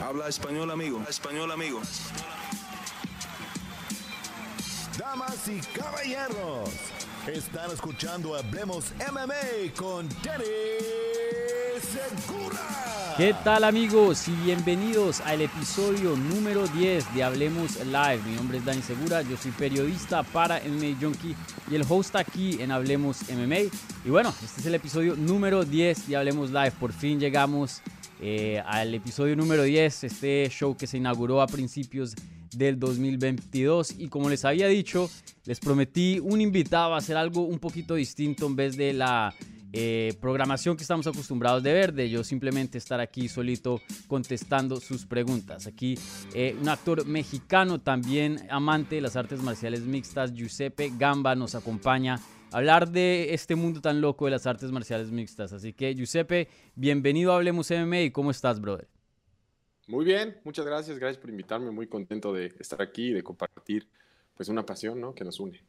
Habla español, amigo. Español, amigo. Damas y caballeros, están escuchando Hablemos MMA con Danny Segura. ¿Qué tal amigos y bienvenidos al episodio número 10 de Hablemos Live? Mi nombre es Dani Segura, yo soy periodista para MMA Junkie y el host aquí en Hablemos MMA. Y bueno, este es el episodio número 10 de Hablemos Live. Por fin llegamos eh, al episodio número 10, este show que se inauguró a principios del 2022 y como les había dicho, les prometí un invitado a hacer algo un poquito distinto en vez de la eh, programación que estamos acostumbrados de ver, de yo simplemente estar aquí solito contestando sus preguntas. Aquí eh, un actor mexicano también amante de las artes marciales mixtas, Giuseppe Gamba, nos acompaña hablar de este mundo tan loco de las artes marciales mixtas. Así que, Giuseppe, bienvenido a Hablemos MMA. ¿Cómo estás, brother? Muy bien, muchas gracias. Gracias por invitarme. Muy contento de estar aquí y de compartir pues una pasión ¿no? que nos une.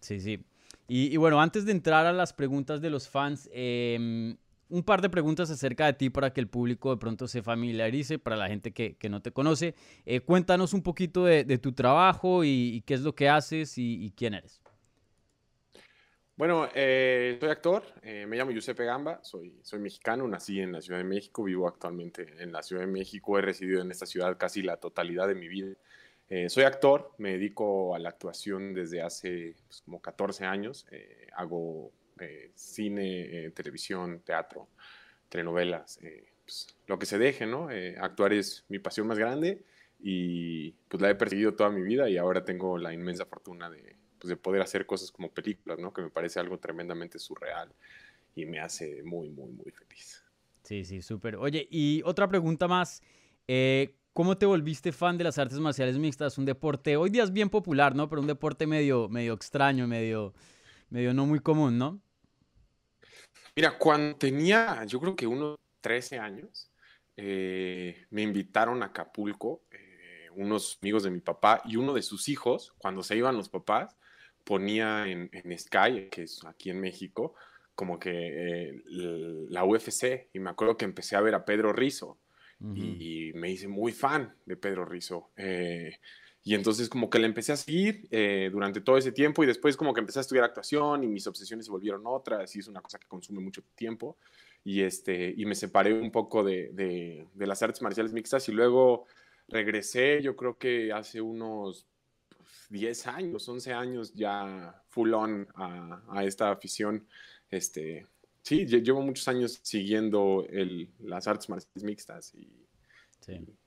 Sí, sí. Y, bueno, antes de entrar a las preguntas de los fans, em, un par de preguntas acerca de ti para que el público de pronto se familiarice, para la gente que, no te conoce. Eh, cuéntanos un poquito de, tu trabajo y, qué es lo que haces y quién eres. Bueno, eh, soy actor, eh, me llamo Giuseppe Gamba, soy, soy mexicano, nací en la Ciudad de México, vivo actualmente en la Ciudad de México, he residido en esta ciudad casi la totalidad de mi vida. Eh, soy actor, me dedico a la actuación desde hace pues, como 14 años, hago cine, televisión, teatro, telenovelas, pues, lo que se deje, ¿no? actuar es mi pasión más grande y pues la he perseguido toda mi vida y ahora tengo la inmensa fortuna de pues, de poder hacer cosas como películas, ¿no? Que me parece algo tremendamente surreal y me hace muy, muy, muy feliz. Sí, sí, súper. Oye, y otra pregunta más. Eh, ¿Cómo te volviste fan de las artes marciales mixtas? Un deporte, hoy día es bien popular, ¿no? Pero un deporte medio, medio extraño, medio, medio no muy común, ¿no? Mira, cuando tenía, yo creo que unos 13 años, eh, me invitaron a Acapulco, eh, unos amigos de mi papá y uno de sus hijos, cuando se iban los papás, ponía en, Sky, que es aquí en México, como que eh, la UFC, y me acuerdo que empecé a ver a Pedro Rizo, y, me hice muy fan de Pedro Rizo. Eh, y entonces como que le empecé a seguir eh, durante todo ese tiempo y después como que empecé a estudiar actuación y mis obsesiones se volvieron otras y es una cosa que consume mucho tiempo y, este, y me separé un poco de, de, de las artes marciales mixtas y luego regresé yo creo que hace unos 10 años, 11 años ya full on a, esta afición. Este, sí, llevo muchos años siguiendo el, las artes marciales mixtas y,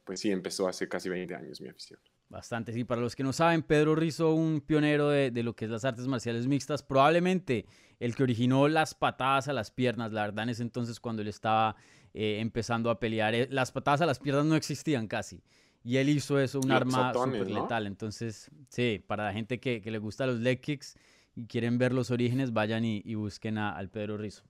pues sí, empezó hace casi 20 años mi afición. Bastante, sí. Para los que no saben, Pedro Rizzo, un pionero de, lo que es las artes marciales mixtas, probablemente el que originó las patadas a las piernas, la verdad, en ese entonces cuando él estaba eh, empezando a pelear, eh, las patadas a las piernas no existían casi. Y él hizo eso, un arma súper letal. Entonces, sí, para la gente que, le gusta los leg kicks y quieren ver los orígenes, vayan y, busquen a, al Pedro Rizo.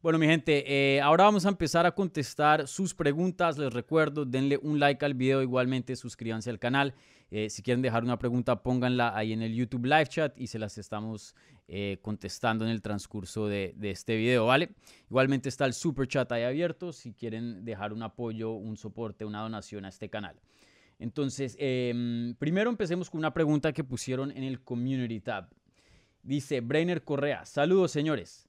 Bueno, mi gente, eh, ahora vamos a empezar a contestar sus preguntas. Les recuerdo, denle un like al video, igualmente suscríbanse al canal. Eh, si quieren dejar una pregunta, pónganla ahí en el YouTube Live Chat y se las estamos eh, contestando en el transcurso de, de, este video, ¿vale? Igualmente está el Super Chat ahí abierto si quieren dejar un apoyo, un soporte, una donación a este canal. Entonces, em, primero empecemos con una pregunta que pusieron en el Community Tab. Dice Brainer Correa, saludos señores.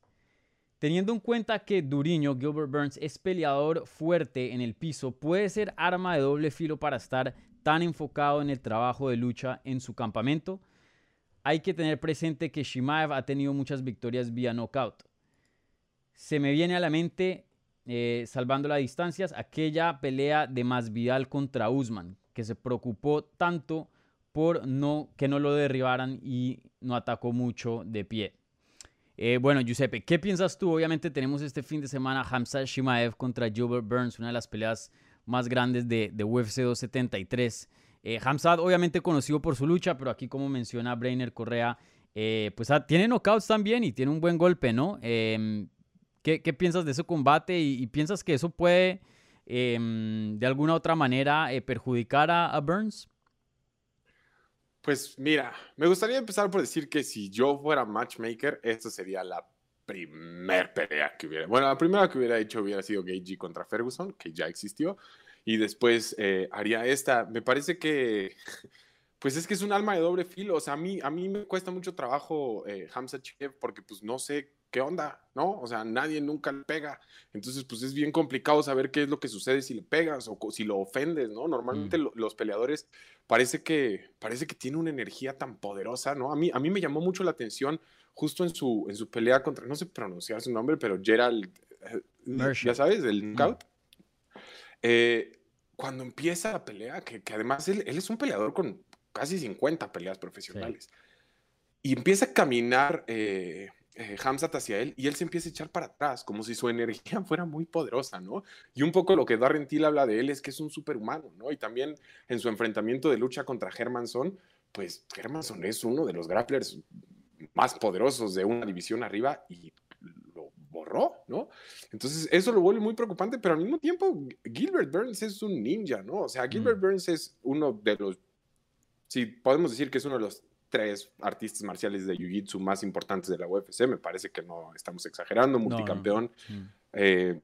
Teniendo en cuenta que Duriño, Gilbert Burns, es peleador fuerte en el piso, ¿puede ser arma de doble filo para estar tan enfocado en el trabajo de lucha en su campamento? Hay que tener presente que Shimaev ha tenido muchas victorias vía knockout. Se me viene a la mente, eh, salvando las distancias, aquella pelea de Masvidal contra Usman, que se preocupó tanto por no, que no lo derribaran y no atacó mucho de pie. Eh, bueno, Giuseppe, ¿qué piensas tú? Obviamente tenemos este fin de semana Hamza Shimaev contra Gilbert Burns, una de las peleas más grandes de, de UFC 273. Eh, Hamzat obviamente conocido por su lucha, pero aquí como menciona Brainer Correa, eh, pues ah, tiene knockouts también y tiene un buen golpe, ¿no? Em, ¿qué, piensas de ese combate y piensas que eso puede Em, de alguna otra manera eh, perjudicar a, Burns? Pues mira, me gustaría empezar por decir que si yo fuera matchmaker, esta sería la primer pelea que hubiera. Bueno, la primera que hubiera hecho hubiera sido Gagey contra Ferguson, que ya existió. y después eh, haría esta. Me parece que, pues es que es un alma de doble filo. O sea, a mí, a mí me cuesta mucho trabajo eh, Hamza Chief porque pues no sé qué onda, ¿no? O sea, nadie nunca le pega. Entonces, pues es bien complicado saber qué es lo que sucede si le pegas o si lo ofendes, ¿no? Normalmente Mm. los peleadores parece que, parece que tiene una energía tan poderosa, ¿no? A mí, a mí me llamó mucho la atención justo en su, en su pelea contra, no sé pronunciar su nombre, pero Gerald, eh, ya sabes, Mm. knockout. Eh, cuando empieza la pelea, que, que además él, él es un peleador con casi 50 peleas profesionales, y empieza a caminar eh, eh, Hamzat hacia él y él se empieza a echar para atrás, como si su energía fuera muy poderosa, ¿no? Y un poco lo que Darren Till habla de él es que es un superhumano, ¿no? Y también en su enfrentamiento de lucha contra Hermanson, pues Hermanson es uno de los grapplers más poderosos de una división arriba y lo borró, ¿no? Entonces eso lo vuelve muy preocupante, pero al mismo tiempo Gilbert Burns es un ninja, ¿no? O sea, Gilbert Mm. Burns es uno de los, sí, podemos decir que es uno de los tres artistas marciales de Jiu-Jitsu más importantes de la UFC, me parece que no estamos exagerando, no. multicampeón, eh,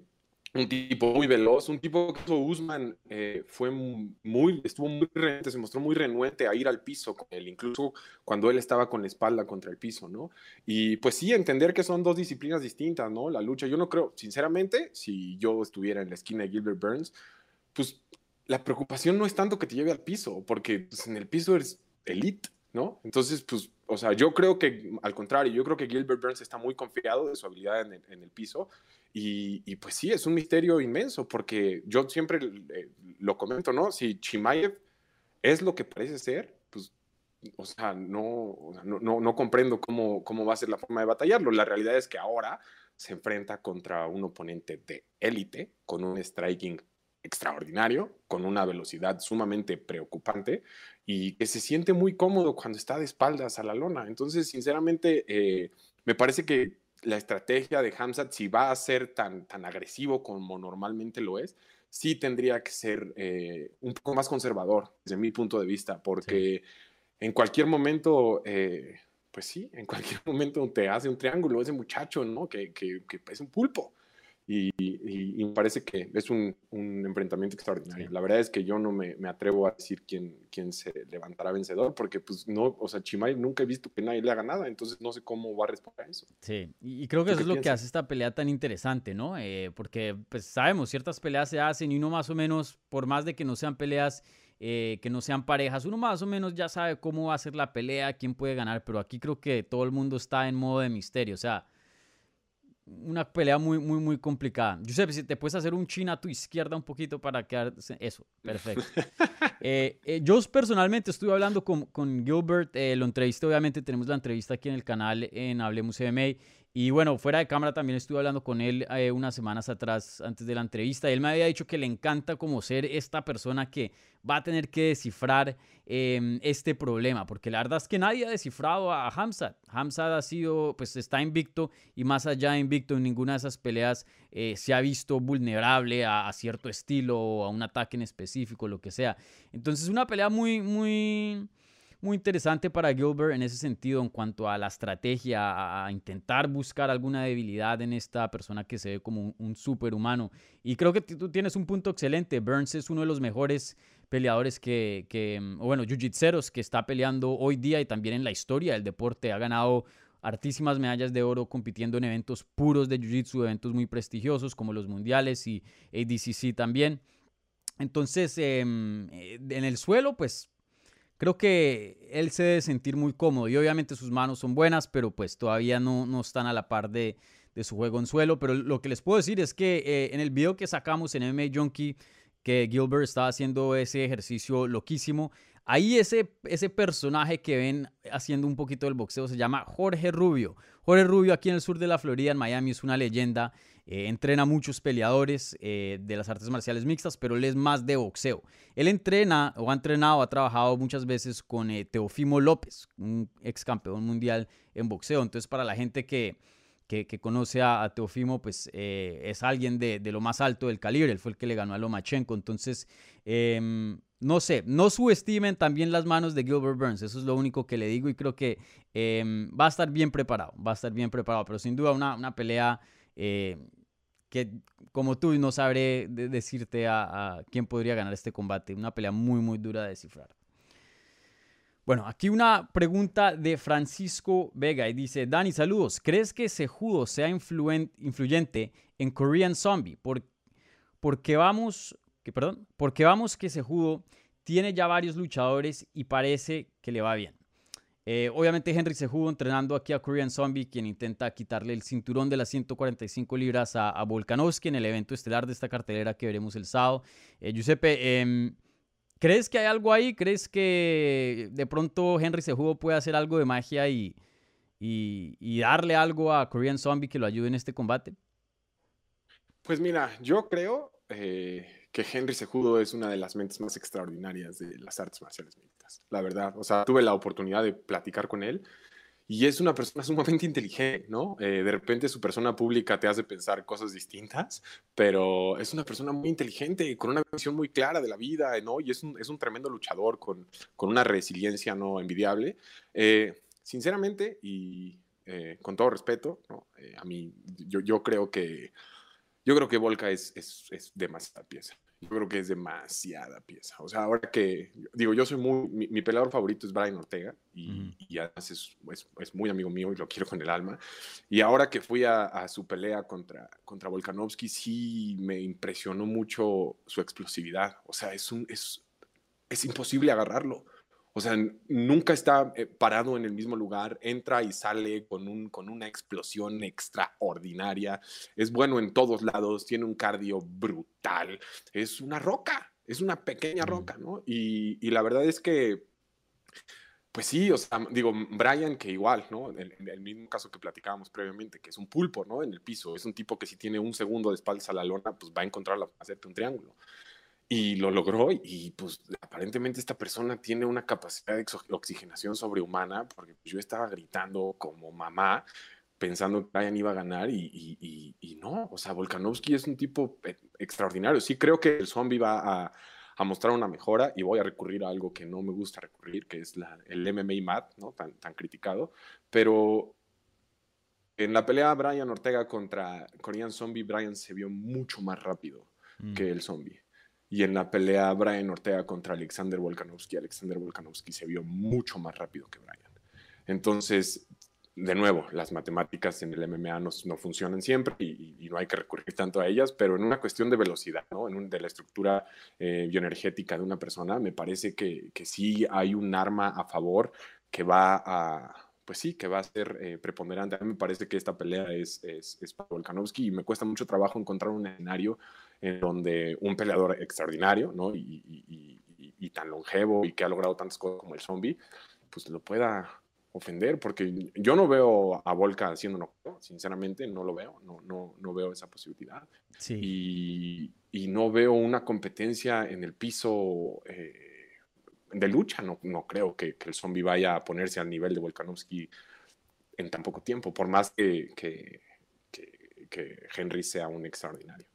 un tipo muy veloz, un tipo que Usman eh, fue muy, estuvo muy renuente, se mostró muy renuente a ir al piso con él, incluso cuando él estaba con la espalda contra el piso, ¿no? Y pues sí, entender que son dos disciplinas distintas, ¿no? La lucha, yo no creo, sinceramente, si yo estuviera en la esquina de Gilbert Burns, pues la preocupación no es tanto que te lleve al piso, porque pues, en el piso eres elite, ¿no? Entonces, pues, o sea, yo creo que, al contrario, yo creo que Gilbert Burns está muy confiado de su habilidad en el, en el piso y, y, pues sí, es un misterio inmenso, porque yo siempre eh, lo comento, ¿no? Si Chimaev es lo que parece ser, pues, o sea, no, no, no, no, comprendo cómo, cómo va a ser la forma de batallarlo. La realidad es que ahora se enfrenta contra un oponente de élite, con un striking extraordinario, con una velocidad sumamente preocupante y que se siente muy cómodo cuando está de espaldas a la lona. Entonces, sinceramente, eh, me parece que la estrategia de Hamzat, si va a ser tan, tan agresivo como normalmente lo es, sí tendría que ser eh, un poco más conservador desde mi punto de vista, porque sí. en cualquier momento, eh, pues sí, en cualquier momento te hace un triángulo ese muchacho, ¿no? Que, que, que es un pulpo. Y, y, y, me parece que es un, un enfrentamiento extraordinario. Sí. La verdad es que yo no me, me, atrevo a decir quién, quién se levantará vencedor, porque pues no, o sea, Chimay nunca he visto que nadie le haga nada, entonces no sé cómo va a responder a eso. Sí, y creo que eso es lo que hace esta pelea tan interesante, ¿no? Eh, porque pues sabemos, ciertas peleas se hacen y uno más o menos, por más de que no sean peleas eh, que no sean parejas, uno más o menos ya sabe cómo va a ser la pelea, quién puede ganar, pero aquí creo que todo el mundo está en modo de misterio, o sea, una pelea muy, muy, muy complicada. Giuseppe, si te puedes hacer un chin a tu izquierda un poquito para quedar... Eso, perfecto. eh, eh, yo personalmente estuve hablando con, con Gilbert, eh, lo entrevisté, obviamente tenemos la entrevista aquí en el canal en Hablemos MMA. Y bueno, fuera de cámara también estuve hablando con él eh, unas semanas atrás, antes de la entrevista. Él me había dicho que le encanta como ser esta persona que va a tener que descifrar eh, este problema, porque la verdad es que nadie ha descifrado a Hamzat. Hamzat ha sido, pues está invicto y más allá de invicto en ninguna de esas peleas eh, se ha visto vulnerable a, a, cierto estilo o a un ataque en específico, lo que sea. Entonces una pelea muy, muy muy interesante para Gilbert en ese sentido en cuanto a la estrategia, a intentar buscar alguna debilidad en esta persona que se ve como un, un superhumano. Y creo que tú tienes un punto excelente. Burns es uno de los mejores peleadores que, o bueno, jiu-jitseros que está peleando hoy día y también en la historia del deporte. Ha ganado hartísimas medallas de oro compitiendo en eventos puros de jiu-jitsu, eventos muy prestigiosos como los mundiales y ADCC también. Entonces, eh, en el suelo, pues creo que él se debe sentir muy cómodo y obviamente sus manos son buenas, pero pues todavía no, no están a la par de, de, su juego en suelo. Pero lo que les puedo decir es que eh, en el video que sacamos en MMA Junkie, que Gilbert estaba haciendo ese ejercicio loquísimo, ahí ese, ese personaje que ven haciendo un poquito del boxeo se llama Jorge Rubio. Jorge Rubio aquí en el sur de la Florida, en Miami, es una leyenda. Eh, entrena muchos peleadores eh, de las artes marciales mixtas, pero él es más de boxeo. Él entrena o ha entrenado, ha trabajado muchas veces con eh, Teofimo López, un ex campeón mundial en boxeo. Entonces, para la gente que, que, conoce a, Teofimo, pues es alguien de, de, lo más alto del calibre. Él fue el que le ganó a Lomachenko. Entonces, em, no sé, no subestimen también las manos de Gilbert Burns. Eso es lo único que le digo y creo que va a estar bien preparado. Va a estar bien preparado, pero sin duda una, una pelea. Que como tú no sabré decirte a, quién podría ganar este combate. Una pelea muy, muy dura de descifrar. Bueno, aquí una pregunta de Francisco Vega y dice, Dani, saludos. ¿Crees que judo sea influyente en Korean Zombie? Por, porque vamos, que, perdón, porque vamos que judo tiene ya varios luchadores y parece que le va bien. Eh, obviamente Henry Cejudo entrenando aquí a Korean Zombie, quien intenta quitarle el cinturón de las 145 libras a, a Volkanovski en el evento estelar de esta cartelera que veremos el sábado. Eh, Giuseppe, em, ¿crees que hay algo ahí? ¿Crees que de pronto Henry Cejudo puede hacer algo de magia y, y, darle algo a Korean Zombie que lo ayude en este combate? Pues mira, yo creo eh, que Henry Sejudo es una de las mentes más extraordinarias de las artes marciales mixtas, la verdad. O sea, tuve la oportunidad de platicar con él y es una persona sumamente inteligente, ¿no? Eh, de repente su persona pública te hace pensar cosas distintas, pero es una persona muy inteligente, con una visión muy clara de la vida, ¿no? Y es un, es un tremendo luchador con, con, una resiliencia no envidiable. Eh, sinceramente y eh, con todo respeto, ¿no? a mí yo, yo, creo que yo creo que Volca es, es, es demasiada pieza. Yo creo que es demasiada pieza. O sea, ahora que, digo, yo soy muy, mi, peleador favorito es Brian Ortega y, y además es, es, muy amigo mío y lo quiero con el alma. Y ahora que fui a, a, su pelea contra, contra Volkanovski, sí me impresionó mucho su explosividad. O sea, es, un, es, es imposible agarrarlo. O sea, nunca está eh, parado en el mismo lugar, entra y sale con, un, con una explosión extraordinaria, es bueno en todos lados, tiene un cardio brutal, es una roca, es una pequeña roca, ¿no? Y, y la verdad es que, pues sí, o sea, digo, Brian que igual, ¿no? En, el mismo caso que platicábamos previamente, que es un pulpo, ¿no? En el piso, es un tipo que si tiene un segundo de espaldas a la lona, pues va a encontrar la, hacerte un triángulo y lo logró y pues aparentemente esta persona tiene una capacidad de oxigenación sobrehumana porque yo estaba gritando como mamá pensando que Brian iba a ganar y, y, y, no, o sea, Volkanovski es un tipo e, extraordinario. Sí creo que el zombie va a, a, mostrar una mejora y voy a recurrir a algo que no me gusta recurrir, que es la, el MMA mat, ¿no? Tan, tan criticado, pero en la pelea Brian Ortega contra Korean Zombie, Brian se vio mucho más rápido mm. que el zombie. Y en la pelea Brian Ortega contra Alexander Volkanovski, Alexander Volkanovski se vio mucho más rápido que Brian. Entonces, de nuevo, las matemáticas en el MMA no, funcionan siempre y, no hay que recurrir tanto a ellas, pero en una cuestión de velocidad, ¿no? en un, de la estructura eh, bioenergética de una persona, me parece que, que sí hay un arma a favor que va a, pues sí, que va a ser eh, preponderante. A mí me parece que esta pelea es, es, es, para Volkanovski y me cuesta mucho trabajo encontrar un escenario en donde un peleador extraordinario, ¿no? Y, y, y, tan longevo y que ha logrado tantas cosas como el zombie, pues lo pueda ofender, porque yo no veo a Volka haciendo no, sinceramente no lo veo, no, no, no veo esa posibilidad. Sí. Y, no veo una competencia en el piso. Eh, de lucha. No, no creo que, el zombie vaya a ponerse al nivel de Volkanovski en tan poco tiempo, por más que, que, Henry sea un extraordinario.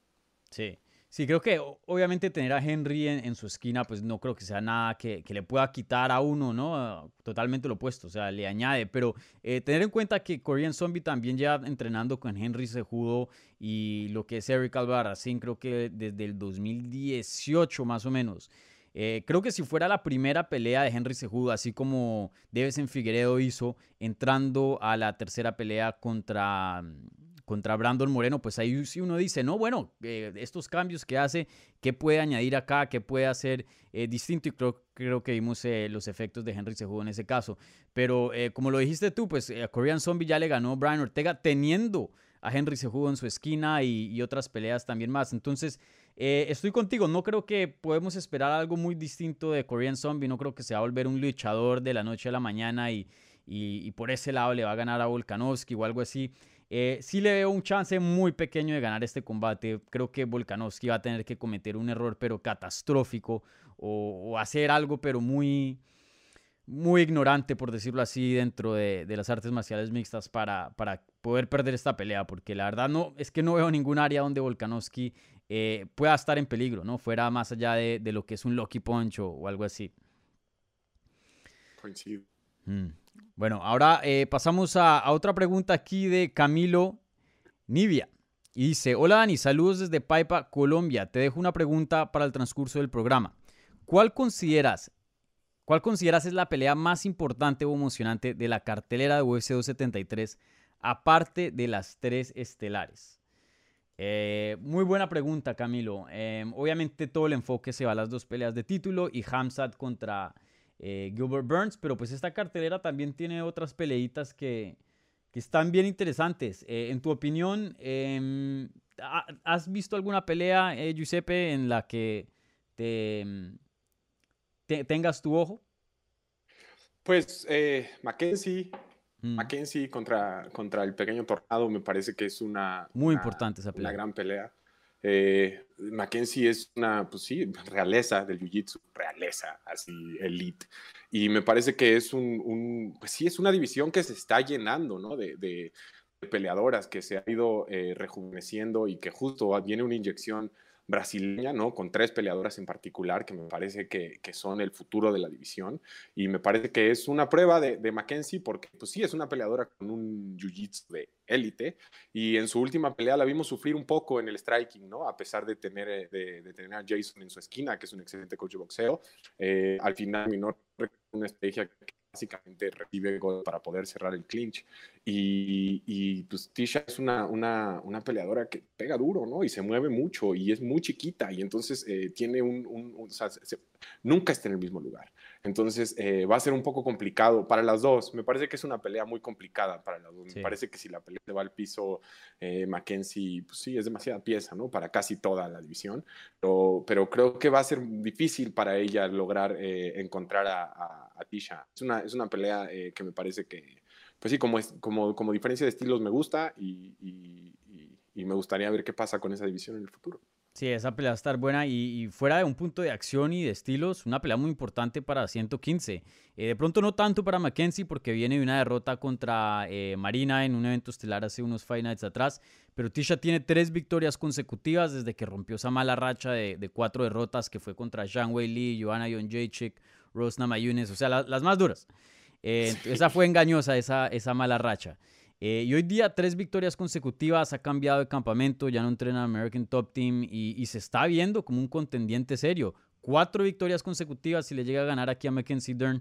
Sí. Sí, creo que obviamente tener a Henry en, su esquina, pues no creo que sea nada que, le pueda quitar a uno, ¿no? Totalmente lo opuesto, o sea, le añade. Pero eh, tener en cuenta que Korean Zombie también ya entrenando con Henry Sejudo y lo que es Eric Alvaracín, creo que desde el 2018 más o menos. Eh, creo que si fuera la primera pelea de Henry Sejudo, así como en Figueredo hizo, entrando a la tercera pelea contra, contra Brandon Moreno, pues ahí sí uno dice, no, bueno, eh, estos cambios que hace, ¿qué puede añadir acá? ¿Qué puede hacer eh, distinto? Y creo, creo que vimos los efectos de Henry Sejudo en ese caso. Pero como lo dijiste tú, pues a Korean Zombie ya le ganó Brian Ortega teniendo a Henry Sejudo en su esquina y, otras peleas también más. Entonces, eh, estoy contigo, no creo que podemos esperar algo muy distinto de Korean Zombie, no creo que se va a volver un luchador de la noche a la mañana y, y, por ese lado le va a ganar a Volkanovski o algo así. Eh, sí le veo un chance muy pequeño de ganar este combate. Creo que Volkanovski va a tener que cometer un error pero catastrófico o, hacer algo pero muy, muy ignorante, por decirlo así, dentro de, de, las artes marciales mixtas para, para poder perder esta pelea, porque la verdad no, es que no veo ningún área donde Volkanovski eh, pueda estar en peligro, ¿no? Fuera más allá de, lo que es un Lucky Punch o, algo así. Coincido. Mm. Bueno, ahora eh, pasamos a, otra pregunta aquí de Camilo Nivia. Y dice, hola Dani, saludos desde Paipa, Colombia. Te dejo una pregunta para el transcurso del programa. ¿Cuál consideras, cuál consideras es la pelea más importante o emocionante de la cartelera de UFC 273, aparte de las tres estelares? Eh, muy buena pregunta, Camilo. Em, obviamente todo el enfoque se va a las dos peleas de título y Hamzat contra eh, Gilbert Burns, pero pues esta cartelera también tiene otras peleitas que, que están bien interesantes. Eh, en tu opinión, em, ¿has visto alguna pelea, Giuseppe, en la que em, te, tengas tu ojo? Pues Mackenzie Mm. Mackenzie contra, contra el pequeño Tornado me parece que es una... Muy importante esa pelea. Una gran pelea. Eh, Mackenzie es una, pues sí, realeza del Jiu-Jitsu, así, elite. Y me parece que es un, pues sí, es una división que se está llenando, ¿no? De, de, peleadoras, que se ha ido eh, rejuveneciendo y que justo viene una inyección brasileña, ¿no? Con tres peleadoras en particular que me parece que, son el futuro de la división. Y me parece que es una prueba de, de Mackenzie porque, pues sí, es una peleadora con un jiu-jitsu de élite. Y en su última pelea la vimos sufrir un poco en el striking, ¿no? A pesar de tener, eh, de, tener a Jason en su esquina, que es un excelente coach de boxeo. Eh, al final, mi una estrategia que básicamente recibe gol para poder cerrar el clinch. Y, y pues Tisha es una, una, una, peleadora que pega duro, ¿no? Y se mueve mucho y es muy chiquita y entonces eh, tiene un, un, o sea, nunca está en el mismo lugar. Entonces eh, va a ser un poco complicado para las dos. Me parece que es una pelea muy complicada para las dos. Me parece que si la pelea se va al piso, eh, Mackenzie, pues sí, es demasiada pieza, ¿no? Para casi toda la división. Pero, pero creo que va a ser difícil para ella lograr encontrar a, a, Tisha. Es una, es una pelea que me parece que pues sí, como, es, como, como diferencia de estilos me gusta y, me gustaría ver qué pasa con esa división en el futuro. Sí, esa pelea va a estar buena y, fuera de un punto de acción y de estilos, una pelea muy importante para 115. Eh, de pronto no tanto para Mackenzie porque viene de una derrota contra eh, Marina en un evento estelar hace unos Fight Nights atrás, pero Tisha tiene tres victorias consecutivas desde que rompió esa mala racha de, cuatro derrotas que fue contra Zhang Wei Li, Joanna Jacek, Rosna Mayunes, o sea, las más duras. Eh, esa fue engañosa, esa, esa mala racha. Eh, y hoy día tres victorias consecutivas, ha cambiado de campamento, ya no entrena en American Top Team y, se está viendo como un contendiente serio. Cuatro victorias consecutivas, si le llega a ganar aquí a Mackenzie Dern,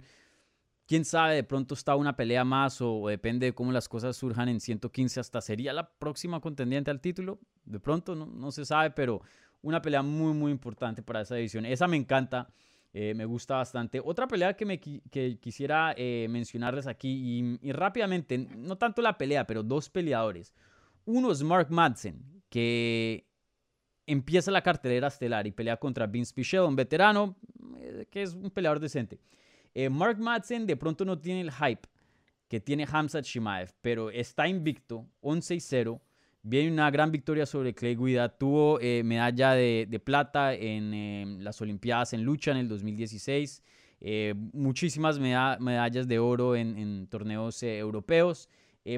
quién sabe, de pronto está una pelea más o, depende de cómo las cosas surjan en 115, hasta sería la próxima contendiente al título. De pronto no, no se sabe, pero una pelea muy, muy importante para esa división. Esa me encanta. Eh, me gusta bastante. Otra pelea que, me, quisiera eh, mencionarles aquí, y, rápidamente, no tanto la pelea, pero dos peleadores. Uno es Mark Madsen, que empieza la cartelera estelar y pelea contra Vince Pichel, un veterano, eh, que es un peleador decente. Mark Madsen de pronto no tiene el hype que tiene Hamzat Shimaev, pero está invicto, 11 0 Viene una gran victoria sobre Clay Guida. Tuvo eh, medalla de, plata en em, las Olimpiadas en lucha en el 2016. Eh, muchísimas medallas de oro en, torneos eh, europeos.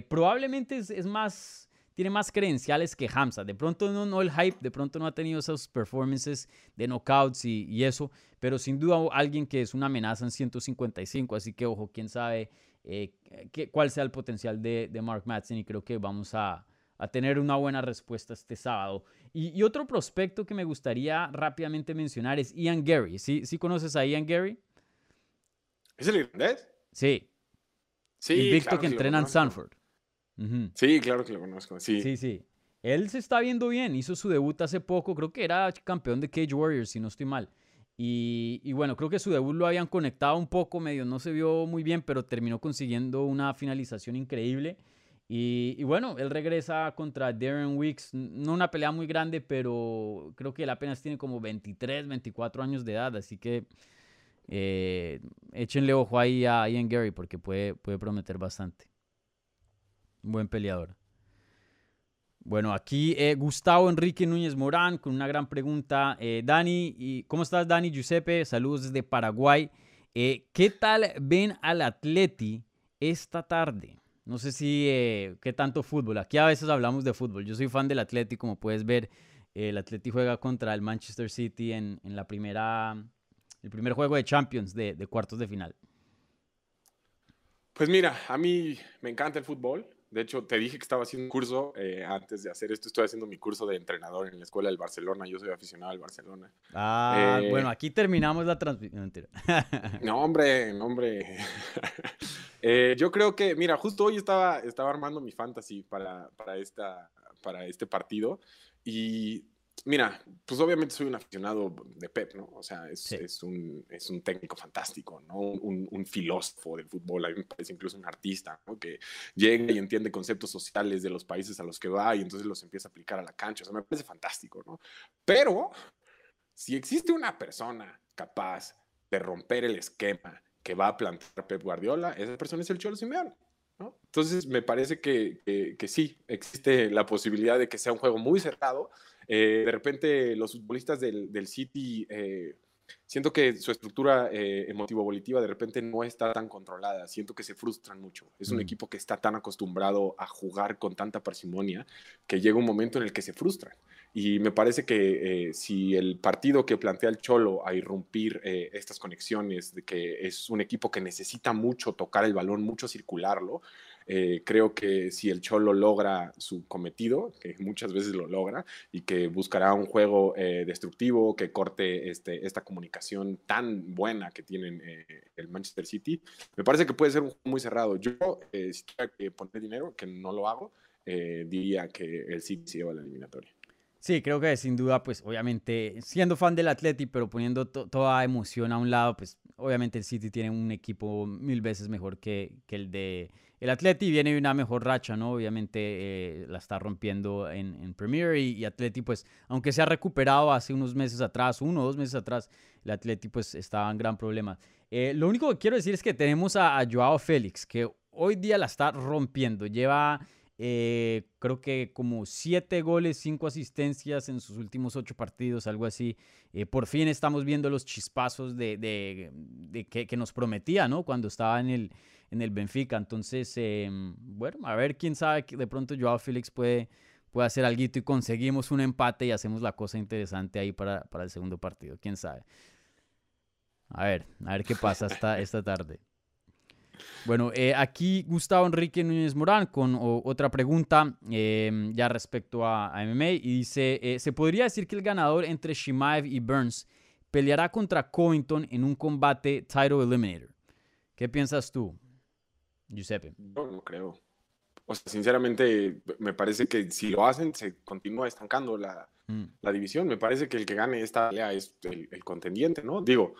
probablemente es, más, tiene más credenciales que Hamza. De pronto no, no el hype, de pronto no ha tenido esas performances de knockouts y, eso, pero sin duda alguien que es una amenaza en 155. Así que, ojo, quién sabe qué, cuál sea el potencial de, de Mark Madsen y creo que vamos a, a tener una buena respuesta este sábado. Y, otro prospecto que me gustaría rápidamente mencionar es Ian Gary. ¿Sí, ¿Sí conoces a Ian Gary? ¿Es el irlandés? Sí. Sí. Invicto que, entrena en Sanford. Sí, claro que lo conozco. Sí. sí, sí. Él se está viendo bien. Hizo su debut hace poco. Creo que era campeón de Cage Warriors, si no estoy mal. Y, y, bueno, creo que su debut lo habían conectado un poco, medio no se vio muy bien, pero terminó consiguiendo una finalización increíble. Y, bueno, él regresa contra Darren Weeks, no una pelea muy grande, pero creo que él apenas tiene como 23, 24 años de edad, así que eh, échenle ojo ahí a Ian Gary porque puede, puede prometer bastante. buen peleador. Bueno, aquí eh, Gustavo Enrique Núñez Morán con una gran pregunta. Eh, Dani, y, ¿cómo estás Dani? Giuseppe, saludos desde Paraguay. ¿Qué tal ven al Atleti esta tarde? No sé si, eh, qué tanto fútbol. Aquí a veces hablamos de fútbol. Yo soy fan del Atleti, como puedes ver. el Atleti juega contra el Manchester City en, la primera, el primer juego de Champions de, cuartos de final. Pues mira, a mí me encanta el fútbol. De hecho, te dije que estaba haciendo un curso eh, antes de hacer esto. Estoy haciendo mi curso de entrenador en la escuela del Barcelona. Yo soy aficionado al Barcelona. Ah, eh, bueno, aquí terminamos la transmisión. No, hombre, no, hombre. Eh, yo creo que, mira, justo hoy estaba, estaba armando mi fantasy para, para, esta, para este partido y Mira, pues obviamente soy un aficionado de Pep, ¿no? O sea, es, es, un, es un, técnico fantástico, ¿no? Un, un, filósofo del fútbol, a mí me parece incluso un artista, ¿no? Que llega y entiende conceptos sociales de los países a los que va y entonces los empieza a aplicar a la cancha. O sea, me parece fantástico, ¿no? Pero si existe una persona capaz de romper el esquema que va a plantear Pep Guardiola, esa persona es el Cholo Simeone. ¿no? Entonces, me parece que, que, que sí, existe la posibilidad de que sea un juego muy cerrado, eh, de repente los futbolistas del, del City, eh, siento que su estructura eh, emotivo-volitiva de repente no está tan controlada, siento que se frustran mucho. Es un mm. equipo que está tan acostumbrado a jugar con tanta parsimonia que llega un momento en el que se frustran. Y me parece que si el partido que plantea el Cholo a irrumpir estas conexiones, de que es un equipo que necesita mucho tocar el balón, mucho circularlo, eh, creo que si el Cholo logra su cometido, que muchas veces lo logra, y que buscará un juego eh, destructivo que corte este, esta comunicación tan buena que tienen eh, el Manchester City, me parece que puede ser un juego muy cerrado. Yo, si tuviera que poner dinero, que no lo hago, diría que el City se lleva la eliminatoria. Sí, creo que sin duda, pues obviamente, siendo fan del Atleti, pero poniendo toda emoción a un lado, pues obviamente el City tiene un equipo mil veces mejor que, que el de el Atleti. Viene de una mejor racha, ¿no? Obviamente eh, la está rompiendo en, Premier y, y, Atleti, pues, aunque se ha recuperado hace unos meses atrás, uno o dos meses atrás, el Atleti, pues, estaba en gran problema. Eh, lo único que quiero decir es que tenemos a, Joao Félix, que hoy día la está rompiendo. Lleva eh, creo que como siete goles, cinco asistencias en sus últimos ocho partidos, algo así. Por fin estamos viendo los chispazos de, de, que, nos prometía, ¿no? Cuando estaba en el, en el Benfica. Entonces, em, bueno, a ver, quién sabe que de pronto Joao Félix puede, puede hacer algo y conseguimos un empate y hacemos la cosa interesante ahí para, para el segundo partido. Quién sabe. A ver, a ver qué pasa esta, esta tarde. Bueno, eh, aquí Gustavo Enrique Núñez Morán con otra pregunta em, ya respecto a, MMA y dice, eh, ¿se podría decir que el ganador entre Shimaev y Burns peleará contra Covington en un combate title eliminator? ¿Qué piensas tú, Giuseppe? Yo no creo. O sea, sinceramente, me parece que si lo hacen, se continúa estancando la, mm. la división. Me parece que el que gane esta pelea es el, el contendiente, ¿no? Digo,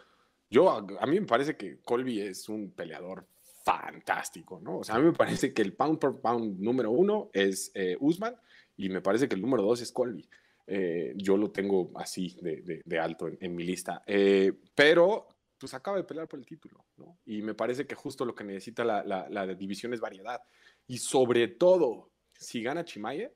yo, a, a, mí me parece que Colby es un peleador fantástico, ¿no? O sea, a mí me parece que el pound per pound número uno es eh, Usman y me parece que el número dos es Colby. Eh, yo lo tengo así de, de, alto en, mi lista. Eh, pero pues acaba de pelear por el título, ¿no? Y me parece que justo lo que necesita la, división es variedad. Y sobre todo, si gana Chimaye,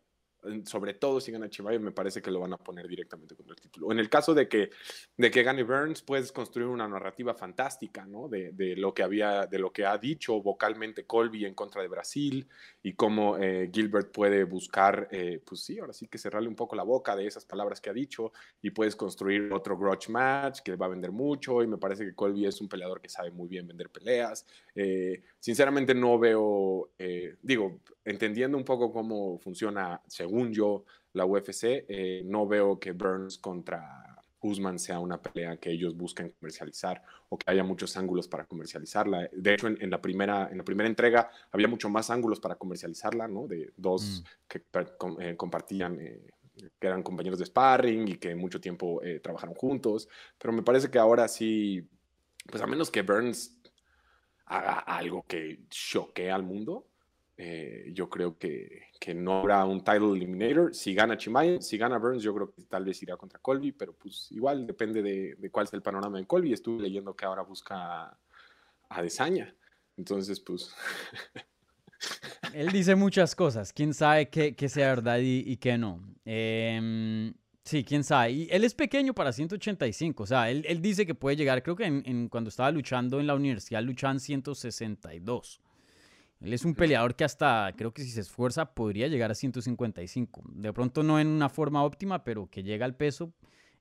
sobre todo si gana Chimaev, me parece que lo van a poner directamente con el título. En el caso de que, de que Burns, puedes construir una narrativa fantástica, ¿no? De, de, lo que había, de lo que ha dicho vocalmente Colby en contra de Brasil y cómo eh, Gilbert puede buscar, eh, pues sí, ahora sí que cerrarle un poco la boca de esas palabras que ha dicho y puedes construir otro grudge match que va a vender mucho y me parece que Colby es un peleador que sabe muy bien vender peleas. Eh, sinceramente no veo, digo, entendiendo un poco cómo funciona según yo, la UFC, eh, no veo que Burns contra Usman sea una pelea que ellos busquen comercializar o que haya muchos ángulos para comercializarla. De hecho, en, la, primera, en la primera entrega había mucho más ángulos para comercializarla, ¿no? De dos mm. que eh, compartían, eh, que eran compañeros de sparring y que mucho tiempo trabajaron juntos. Pero me parece que ahora sí, pues a menos que Burns haga algo que choquee al mundo, eh, yo creo que, que, no habrá un title eliminator. Si gana Chimaev, si gana Burns, yo creo que tal vez irá contra Colby, pero pues igual depende de, de cuál es el panorama de Colby. Estuve leyendo que ahora busca a Desaña. Entonces, pues... Él dice muchas cosas. ¿Quién sabe qué, qué sea verdad y, qué no? Eh, sí, quién sabe. Y él es pequeño para 185. O sea, él, él dice que puede llegar, creo que en, cuando estaba luchando en la universidad, luchan 162. Él es un peleador que hasta, creo que si se esfuerza, podría llegar a 155. De pronto no en una forma óptima, pero que llega al peso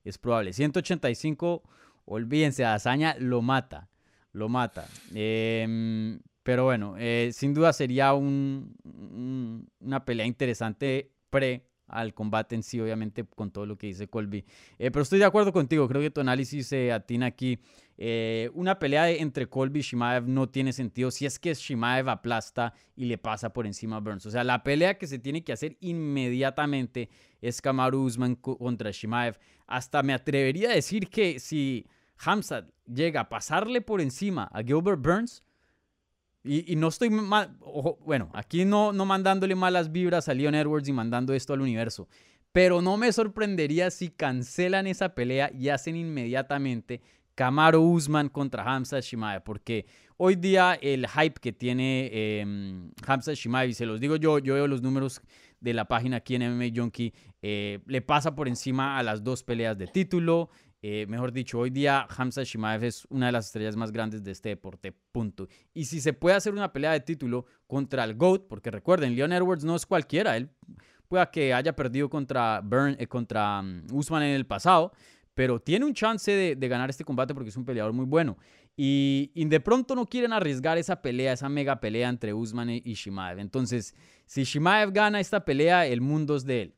es probable. 185, olvídense, Hazaña lo mata, lo mata. Eh, Pero bueno, eh, sin duda sería un, una pelea interesante pre al combate en sí, obviamente, con todo lo que dice Colby. Eh, pero estoy de acuerdo contigo, creo que tu análisis se atina aquí. Eh, una pelea entre Colby y Shimaev no tiene sentido si es que Shimaev aplasta y le pasa por encima a Burns. O sea, la pelea que se tiene que hacer inmediatamente es Kamaru Usman contra Shimaev. Hasta me atrevería a decir que si Hamzat llega a pasarle por encima a Gilbert Burns, y, no estoy mal, bueno, aquí no, no mandándole malas vibras a Leon Edwards y mandando esto al universo, pero no me sorprendería si cancelan esa pelea y hacen inmediatamente Camaro Usman contra Hamza Shimaev, porque hoy día el hype que tiene eh, Hamza Shimaev, y se los digo yo, yo veo los números de la página aquí en MMA Junkie, eh, le pasa por encima a las dos peleas de título, eh, mejor dicho, hoy día Hamza Shimaev es una de las estrellas más grandes de este deporte, punto. Y si se puede hacer una pelea de título contra el GOAT, porque recuerden, Leon Edwards no es cualquiera, él pueda que haya perdido contra, Burn, eh, contra um, Usman en el pasado, pero tiene un chance de, ganar este combate porque es un peleador muy bueno. Y, de pronto no quieren arriesgar esa pelea, esa mega pelea entre Usman y Shimaev. Entonces, si Shimaev gana esta pelea, el mundo es de él.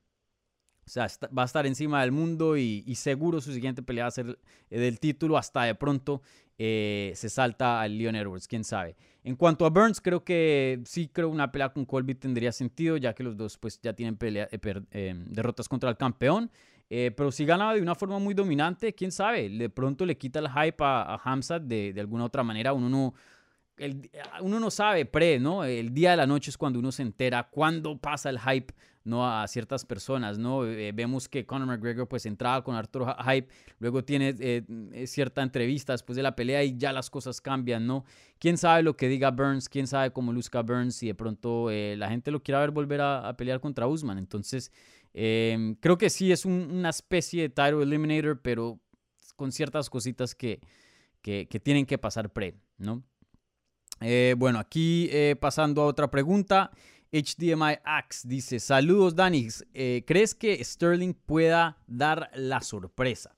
O sea, va a estar encima del mundo y, seguro su siguiente pelea va a ser eh, del título. Hasta de pronto eh, se salta al Leon Edwards, quién sabe. En cuanto a Burns, creo que sí creo una pelea con Colby tendría sentido, ya que los dos pues ya tienen pelea, eh, derrotas contra el campeón. pero si gana de una forma muy dominante, quién sabe. De pronto le quita el hype a, a Hamzat de, alguna otra manera. Uno no uno no sabe pre, ¿no? El día de la noche es cuando uno se entera cuándo pasa el hype, ¿no? A ciertas personas, ¿no? Eh, vemos que Conor McGregor pues entraba con Arturo hype, luego tiene eh, eh, cierta entrevista después de la pelea y ya las cosas cambian, ¿no? ¿Quién sabe lo que diga Burns? ¿Quién sabe cómo luzca Burns? Y de pronto la gente lo quiera ver volver a, pelear contra Usman. Entonces, em, creo que sí es una especie de title eliminator, pero con ciertas cositas que, que, tienen que pasar pre, ¿no? Eh, bueno, aquí eh, pasando a otra pregunta. HDMI Axe dice, saludos Danix, eh, ¿crees que Sterling pueda dar la sorpresa?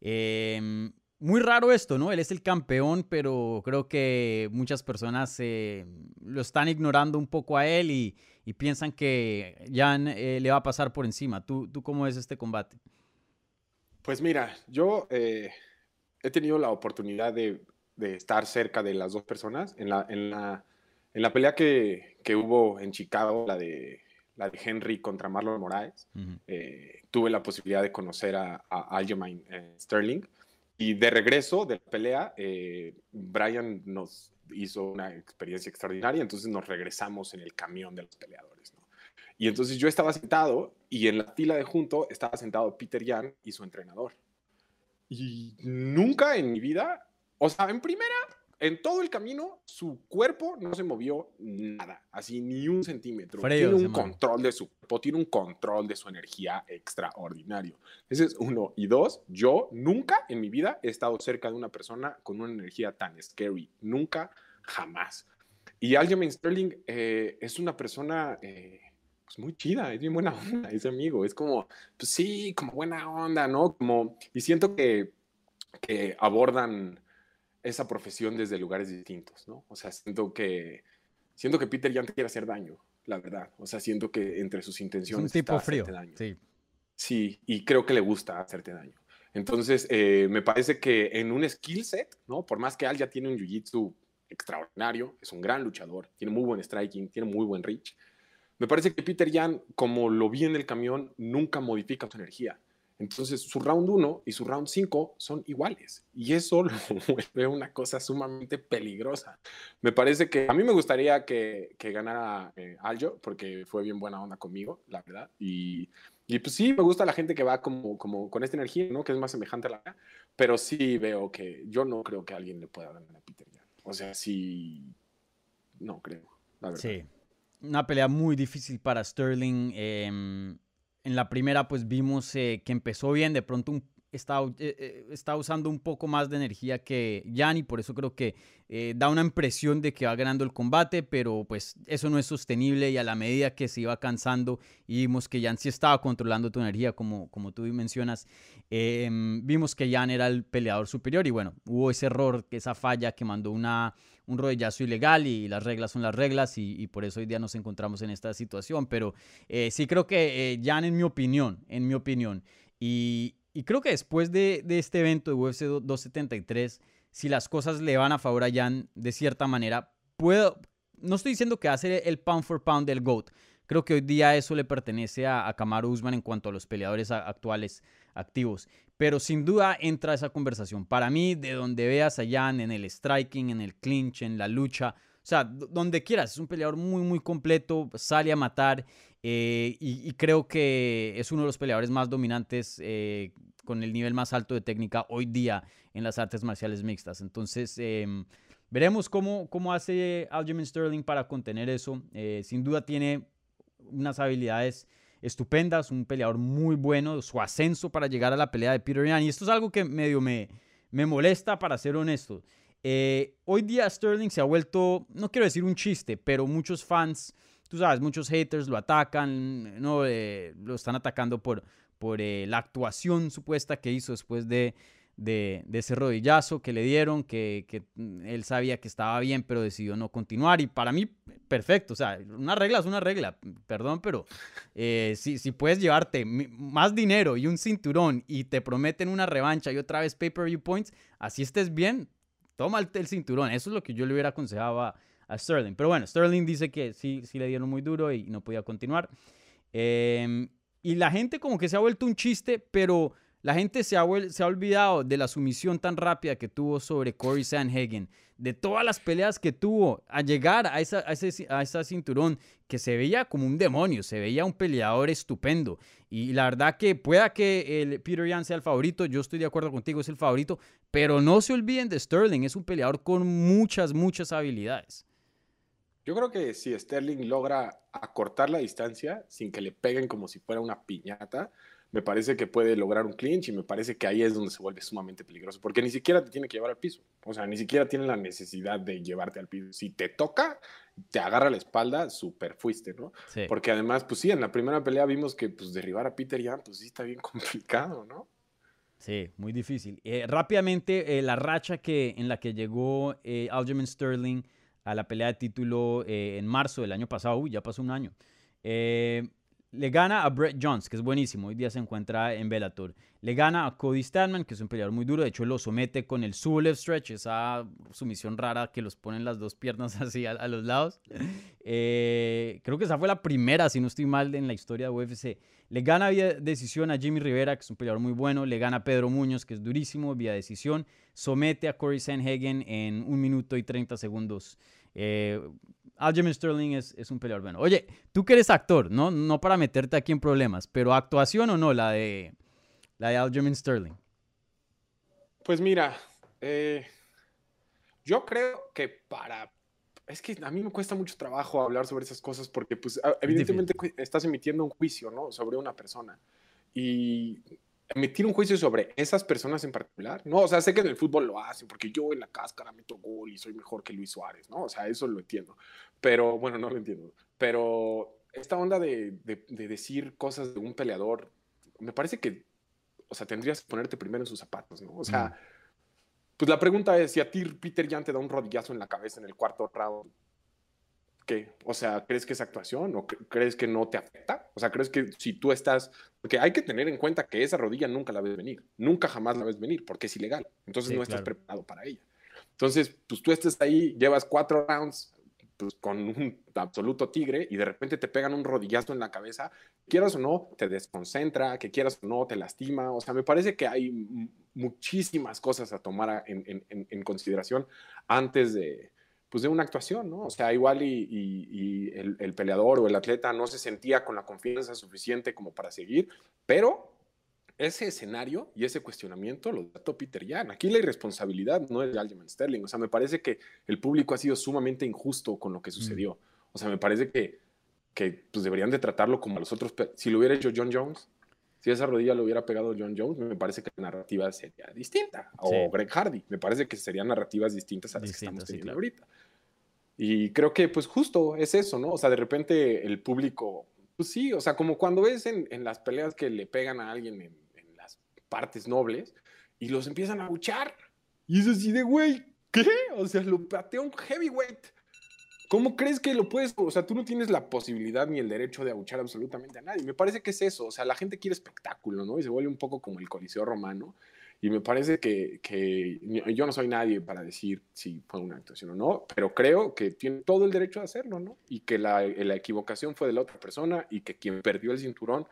Em, muy raro esto, ¿no? Él es el campeón, pero creo que muchas personas lo están ignorando un poco a él y, piensan que Jan le va a pasar por encima. ¿Tú, ¿Tú cómo ves este combate? Pues mira, yo he tenido la oportunidad de de estar cerca de las dos personas. En la, en la, en la pelea que, que, hubo en Chicago, la de, la de Henry contra Marlon Moraes, eh, tuve la posibilidad de conocer a, a Aljamain eh, Sterling. Y de regreso de la pelea, eh, Brian nos hizo una experiencia extraordinaria, entonces nos regresamos en el camión de los peleadores. Y entonces yo estaba sentado y en la fila de junto estaba sentado Peter Yan y su entrenador. Y nunca en mi vida o sea, en primera, en todo el camino, su cuerpo no se movió nada, así ni un centímetro. tiene un control de su cuerpo, tiene un control de su energía extraordinario. Ese es uno. Y dos, yo nunca en mi vida he estado cerca de una persona con una energía tan scary. Nunca, jamás. Y Aljamain Sterling eh, es una persona eh, pues muy chida, es bien buena onda, ese amigo. Es como, pues sí, como buena onda, ¿no? Como, y siento que, que abordan esa profesión desde lugares distintos, ¿no? O sea, siento que, siento que Peter ya te quiere hacer daño, la verdad. O sea, siento que entre sus intenciones es un tipo frío, daño. Sí. Sí, y creo que le gusta hacerte daño. Entonces, eh, me parece que en un skill set, ¿no? Por más que Al ya tiene un jiu-jitsu extraordinario, es un gran luchador, tiene muy buen striking, tiene muy buen reach. Me parece que Peter Yan, como lo vi en el camión, nunca modifica su energía. Entonces, su round 1 y su round 5 son iguales. Y eso lo vuelve una cosa sumamente peligrosa. Me parece que a mí me gustaría que, que ganara eh, Aljo, porque fue bien buena onda conmigo, la verdad. Y, y, pues sí, me gusta la gente que va como, como con esta energía, ¿no? Que es más semejante a la mía. Pero sí veo que yo no creo que alguien le pueda ganar a Peter Jan. O sea, sí, no creo, la verdad. Sí. Una pelea muy difícil para Sterling. Eh en la primera pues vimos eh, que empezó bien, de pronto está, eh, eh, está usando un poco más de energía que Jan y por eso creo que da una impresión de que va ganando el combate, pero pues eso no es sostenible y a la medida que se iba cansando y vimos que Jan sí estaba controlando tu energía como, como tú mencionas, em, vimos que Jan era el peleador superior y bueno, hubo ese error, esa falla que mandó una, un rodillazo ilegal y las reglas son las reglas y, por eso hoy día nos encontramos en esta situación, pero sí creo que Jan en mi opinión, en mi opinión, y, y creo que después de, este evento de UFC 273, si las cosas le van a favor a Jan de cierta manera, puedo, no estoy diciendo que hace el pound for pound del GOAT. Creo que hoy día eso le pertenece a, a Kamaru Usman en cuanto a los peleadores actuales activos. Pero sin duda entra esa conversación. Para mí, de donde veas a Jan en el striking, en el clinch, en la lucha, o sea, donde quieras, es un peleador muy, muy completo, sale a matar eh, y, creo que es uno de los peleadores más dominantes eh, con el nivel más alto de técnica hoy día en las artes marciales mixtas. Entonces, em, veremos cómo, cómo hace Aljamain Sterling para contener eso. Eh, sin duda tiene unas habilidades estupendas, un peleador muy bueno, su ascenso para llegar a la pelea de Peter Yan. Y esto es algo que medio me, me molesta, para ser honesto. hoy día Sterling se ha vuelto, no quiero decir un chiste, pero muchos fans tú sabes, muchos haters lo atacan, no, eh, lo están atacando por, por eh, la actuación supuesta que hizo después de, de, ese rodillazo que le dieron, que, que, él sabía que estaba bien, pero decidió no continuar. Y para mí, perfecto. O sea, una regla es una regla, perdón, pero eh, si, si puedes llevarte más dinero y un cinturón y te prometen una revancha y otra vez pay-per-view points, así estés bien, toma el, el, cinturón. Eso es lo que yo le hubiera aconsejado a, a Sterling. Pero bueno, Sterling dice que sí, sí le dieron muy duro y no podía continuar. Em, y la gente como que se ha vuelto un chiste, pero la gente se ha, olvidado de la sumisión tan rápida que tuvo sobre Corey Sanhagen, de todas las peleas que tuvo a llegar a, esa, ese, cinturón, que se veía como un demonio, se veía un peleador estupendo. Y la verdad que pueda que Peter Yan sea el favorito, yo estoy de acuerdo contigo, es el favorito, pero no se olviden de Sterling, es un peleador con muchas, muchas habilidades. Yo creo que si Sterling logra acortar la distancia sin que le peguen como si fuera una piñata, me parece que puede lograr un clinch y me parece que ahí es donde se vuelve sumamente peligroso, porque ni siquiera te tiene que llevar al piso, o sea, ni siquiera tiene la necesidad de llevarte al piso. Si te toca, te agarra la espalda, súper fuiste, ¿no? Porque además, pues sí, en la primera pelea vimos que pues derribar a Peter Yan, pues sí está bien complicado, ¿no? Sí, muy difícil. Eh, rápidamente, eh, la racha que, en la que llegó eh, Aljamain Sterling a la pelea de título eh, en marzo del año pasado. Uy, ya pasó un año. Eh, le gana a Brett Jones, que es buenísimo. Hoy día se encuentra en Bellator. Le gana a Cody Stanman, que es un peleador muy duro. De hecho, lo somete con el Sulev Stretch, esa sumisión rara que los ponen las dos piernas así a, los lados. Eh, creo que esa fue la primera, si no estoy mal, en la historia de UFC. Le gana vía decisión a Jimmy Rivera, que es un peleador muy bueno. Le gana a Pedro Muñoz, que es durísimo, vía decisión. Somete a Corey Sanhagen en un minuto y 30 segundos. Eh, Aljamain Sterling es, es, un peleador bueno. Oye, tú que eres actor, ¿no? No para meterte aquí en problemas, pero actuación o no, la de, la de Aljamain Sterling. Pues mira, eh, yo creo que para... Es que a mí me cuesta mucho trabajo hablar sobre esas cosas porque, pues, evidentemente estás emitiendo un juicio, ¿no? Sobre una persona. Y emitir un juicio sobre esas personas en particular, ¿no? O sea, sé que en el fútbol lo hacen, porque yo en la cáscara meto gol y soy mejor que Luis Suárez, ¿no? O sea, eso lo entiendo. Pero, bueno, no lo entiendo. Pero esta onda de, de, decir cosas de un peleador, me parece que, o sea, tendrías que ponerte primero en sus zapatos, ¿no? O sea, pues la pregunta es, si a ti Peter Jan te da un rodillazo en la cabeza en el cuarto round, ¿qué? O sea, ¿crees que es actuación o crees que no te afecta? O sea, ¿crees que si tú estás... Porque hay que tener en cuenta que esa rodilla nunca la ves venir, nunca jamás la ves venir, porque es ilegal. Entonces no estás preparado para ella. Entonces, pues tú estás ahí, llevas cuatro rounds pues, con un absoluto tigre y de repente te pegan un rodillazo en la cabeza, quieras o no, te desconcentra, que quieras o no, te lastima. O sea, me parece que hay muchísimas cosas a tomar en consideración antes de, pues de una actuación, ¿no? O sea, igual y, el, peleador o el atleta no se sentía con la confianza suficiente como para seguir, pero ese escenario y ese cuestionamiento lo trató Peter Yan. Aquí la irresponsabilidad no es de Aljamain Sterling. O sea, me parece que el público ha sido sumamente injusto con lo que sucedió. O sea, me parece que, que pues, deberían de tratarlo como a los otros. Si lo hubiera hecho John Jones, Si esa rodilla lo hubiera pegado John Jones, me parece que la narrativa sería distinta. O Greg Hardy, me parece que serían narrativas distintas a las que estamos teniendo ahorita. Y creo que pues justo es eso, ¿no? O sea, de repente el público, pues sí, o sea, como cuando ves en, en las peleas que le pegan a alguien en, partes nobles y los empiezan a buchar. Y es así de, güey, ¿qué? O sea, lo pateó un heavyweight. ¿Cómo crees que lo puedes? O sea, tú no tienes la posibilidad ni el derecho de abuchar absolutamente a nadie. Me parece que es eso. O sea, la gente quiere espectáculo, ¿no? Y se vuelve un poco como el Coliseo Romano. Y me parece que, que, yo no soy nadie para decir si fue una actuación o no, pero creo que tiene todo el derecho de hacerlo, ¿no? Y que la, la equivocación fue de la otra persona y que quien perdió el cinturón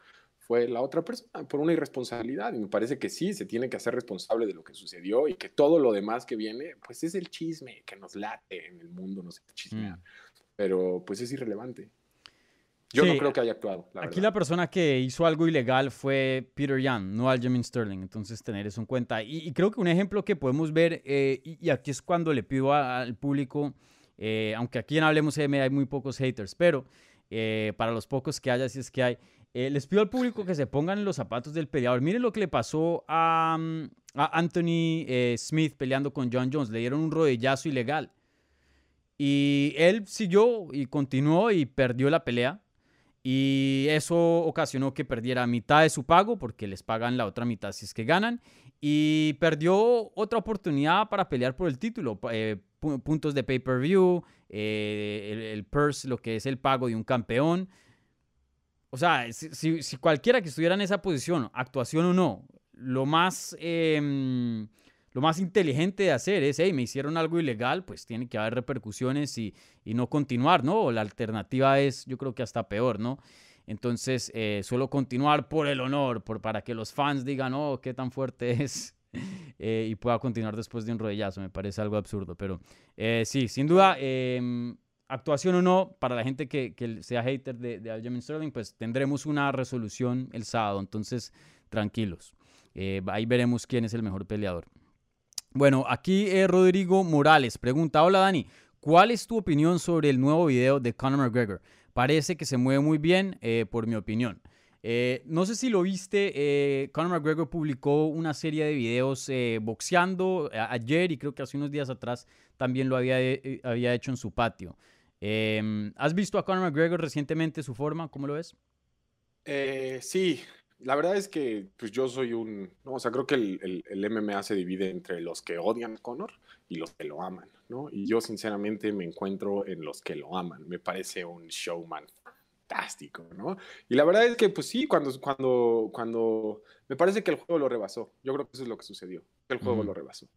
fue la otra persona por una irresponsabilidad. Y me parece que sí, se tiene que hacer responsable de lo que sucedió y que todo lo demás que viene, pues es el chisme que nos late en el mundo, no sé, chismear. Mm. Pero pues es irrelevante. Yo no creo que haya actuado. aquí la persona que hizo algo ilegal fue Peter Young, no Aljamain Sterling. Entonces, tener eso en cuenta. Y, creo que un ejemplo que podemos ver, eh, y, aquí es cuando le pido al público, eh, aunque aquí en Hablemos M hay muy pocos haters, pero eh, para los pocos que haya, si es que hay, les pido al público que se pongan en los zapatos del peleador. Miren lo que le pasó a, mm, Anthony Smith peleando con John Jones. Le dieron un rodillazo ilegal. Y él siguió y continuó y perdió la pelea. Y eso ocasionó que perdiera mitad de su pago, porque les pagan la otra mitad si es que ganan. Y perdió otra oportunidad para pelear por el título. Eh, puntos de pay-per-view, eh, el, purse, lo que es el pago de un campeón. O sea, si, cualquiera que estuviera en esa posición, actuación o no, lo más em, lo más inteligente de hacer es, hey, me hicieron algo ilegal, pues tiene que haber repercusiones y, no continuar, ¿no? O la alternativa es, yo creo que hasta peor, ¿no? Entonces, eh, solo continuar por el honor, por, para que los fans digan, oh, qué tan fuerte es. Eh, y pueda continuar después de un rodillazo, me parece algo absurdo. Pero eh, sí, sin duda, em, actuación o no, para la gente que, sea hater de, de Sterling, pues tendremos una resolución el sábado. Entonces, tranquilos. ahí veremos quién es el mejor peleador. Bueno, aquí eh, Rodrigo Morales pregunta, hola Dani, ¿cuál es tu opinión sobre el nuevo video de Conor McGregor? Parece que se mueve muy bien, eh, por mi opinión. Eh, no sé si lo viste, Conor McGregor publicó una serie de videos boxeando ayer y creo que hace unos días atrás también lo había, había hecho en su patio. Em, ¿Has visto a Conor McGregor recientemente su forma? ¿Cómo lo ves? sí, la verdad es que pues yo soy un, no, o sea, creo que el, el, MMA se divide entre los que odian a Conor y los que lo aman, ¿no? Y yo sinceramente me encuentro en los que lo aman. Me parece un showman fantástico, ¿no? Y la verdad es que pues sí, cuando, cuando, cuando, me parece que el juego lo rebasó. Yo creo que eso es lo que sucedió. El juego lo rebasó.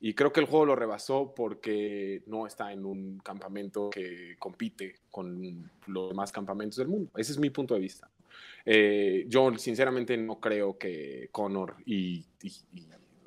Y creo que el juego lo rebasó porque no está en un campamento que compite con los demás campamentos del mundo. Ese es mi punto de vista. Eh, yo sinceramente no creo que Conor y,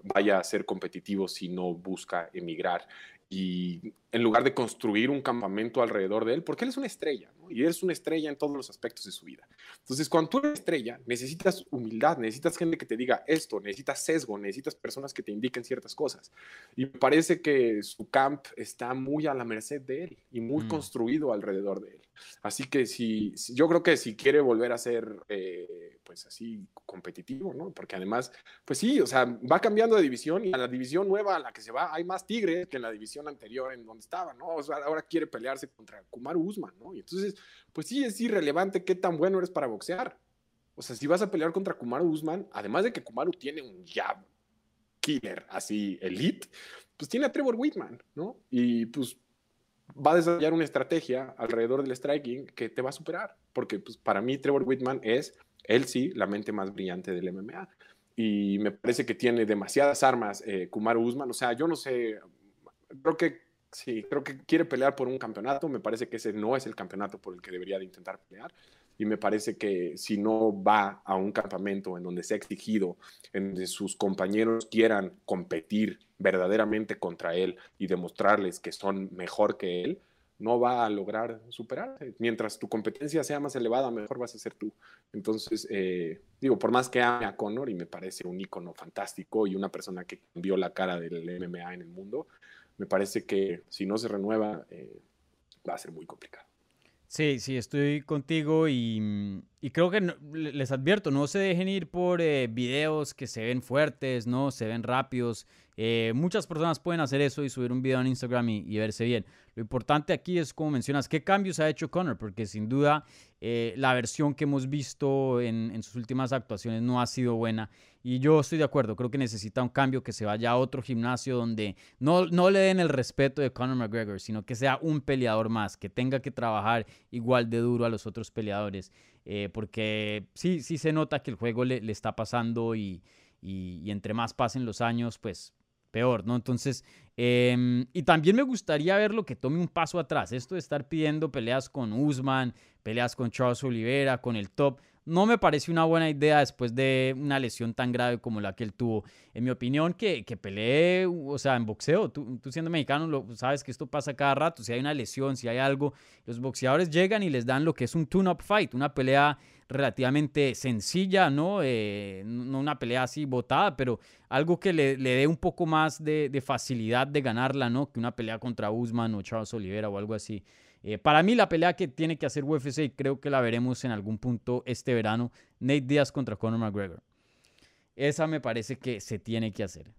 vaya a ser competitivo si no busca emigrar y en lugar de construir un campamento alrededor de él, porque él es una estrella. Y él es una estrella en todos los aspectos de su vida. Entonces, cuando tú eres estrella, necesitas humildad, necesitas gente que te diga esto, necesitas sesgo, necesitas personas que te indiquen ciertas cosas. Y parece que su camp está muy a la merced de él y muy mm. construido alrededor de él. Así que si, yo creo que si quiere volver a ser, eh, pues así, competitivo, ¿no? Porque además, pues sí, o sea, va cambiando de división y a la división nueva a la que se va hay más tigres que en la división anterior en donde estaba, ¿no? O sea, ahora quiere pelearse contra Kumar Usman, ¿no? Y entonces, pues sí, es irrelevante qué tan bueno eres para boxear. O sea, si vas a pelear contra Kumar Usman, además de que Kumaru tiene un jab killer, así, elite, pues tiene a Trevor Whitman, ¿no? Y pues va a desarrollar una estrategia alrededor del striking que te va a superar, porque pues, para mí Trevor Whitman es, él sí, la mente más brillante del MMA. Y me parece que tiene demasiadas armas eh, Kumar Usman. O sea, yo no sé, creo que sí, creo que quiere pelear por un campeonato. Me parece que ese no es el campeonato por el que debería de intentar pelear. Y me parece que si no va a un campamento en donde se ha exigido, en donde sus compañeros quieran competir verdaderamente contra él y demostrarles que son mejor que él, no va a lograr superarse. Mientras tu competencia sea más elevada, mejor vas a ser tú. Entonces, eh, digo, por más que ame a Conor y me parece un ícono fantástico y una persona que cambió la cara del MMA en el mundo, me parece que si no se renueva, eh, va a ser muy complicado. Sí, sí, estoy contigo y, creo que les advierto, no se dejen ir por eh, videos que se ven fuertes, ¿no? Se ven rápidos. Eh, muchas personas pueden hacer eso y subir un video en Instagram y, verse bien. Lo importante aquí es, como mencionas, qué cambios ha hecho Connor, porque sin duda eh, la versión que hemos visto en, sus últimas actuaciones no ha sido buena. Y yo estoy de acuerdo, creo que necesita un cambio, que se vaya a otro gimnasio donde no, no le den el respeto de Conor McGregor, sino que sea un peleador más, que tenga que trabajar igual de duro a los otros peleadores. Eh, porque sí, sí se nota que el juego le, le está pasando y, y entre más pasen los años, pues peor, ¿no? Entonces, em, y también me gustaría verlo que tome un paso atrás. Esto de estar pidiendo peleas con Usman, peleas con Charles Oliveira, con el top, no me parece una buena idea después de una lesión tan grave como la que él tuvo. En mi opinión, que, que pelee, o sea, en boxeo, tú, siendo mexicano, lo, sabes que esto pasa cada rato. Si hay una lesión, si hay algo, los boxeadores llegan y les dan lo que es un tune-up fight, una pelea relativamente sencilla, ¿no? Eh, no una pelea así botada, pero algo que le, le dé un poco más de, de, facilidad de ganarla, ¿no? Que una pelea contra Usman o Charles Oliveira o algo así. Eh, para mí la pelea que tiene que hacer UFC y creo que la veremos en algún punto este verano, Nate Diaz contra Conor McGregor. Esa me parece que se tiene que hacer.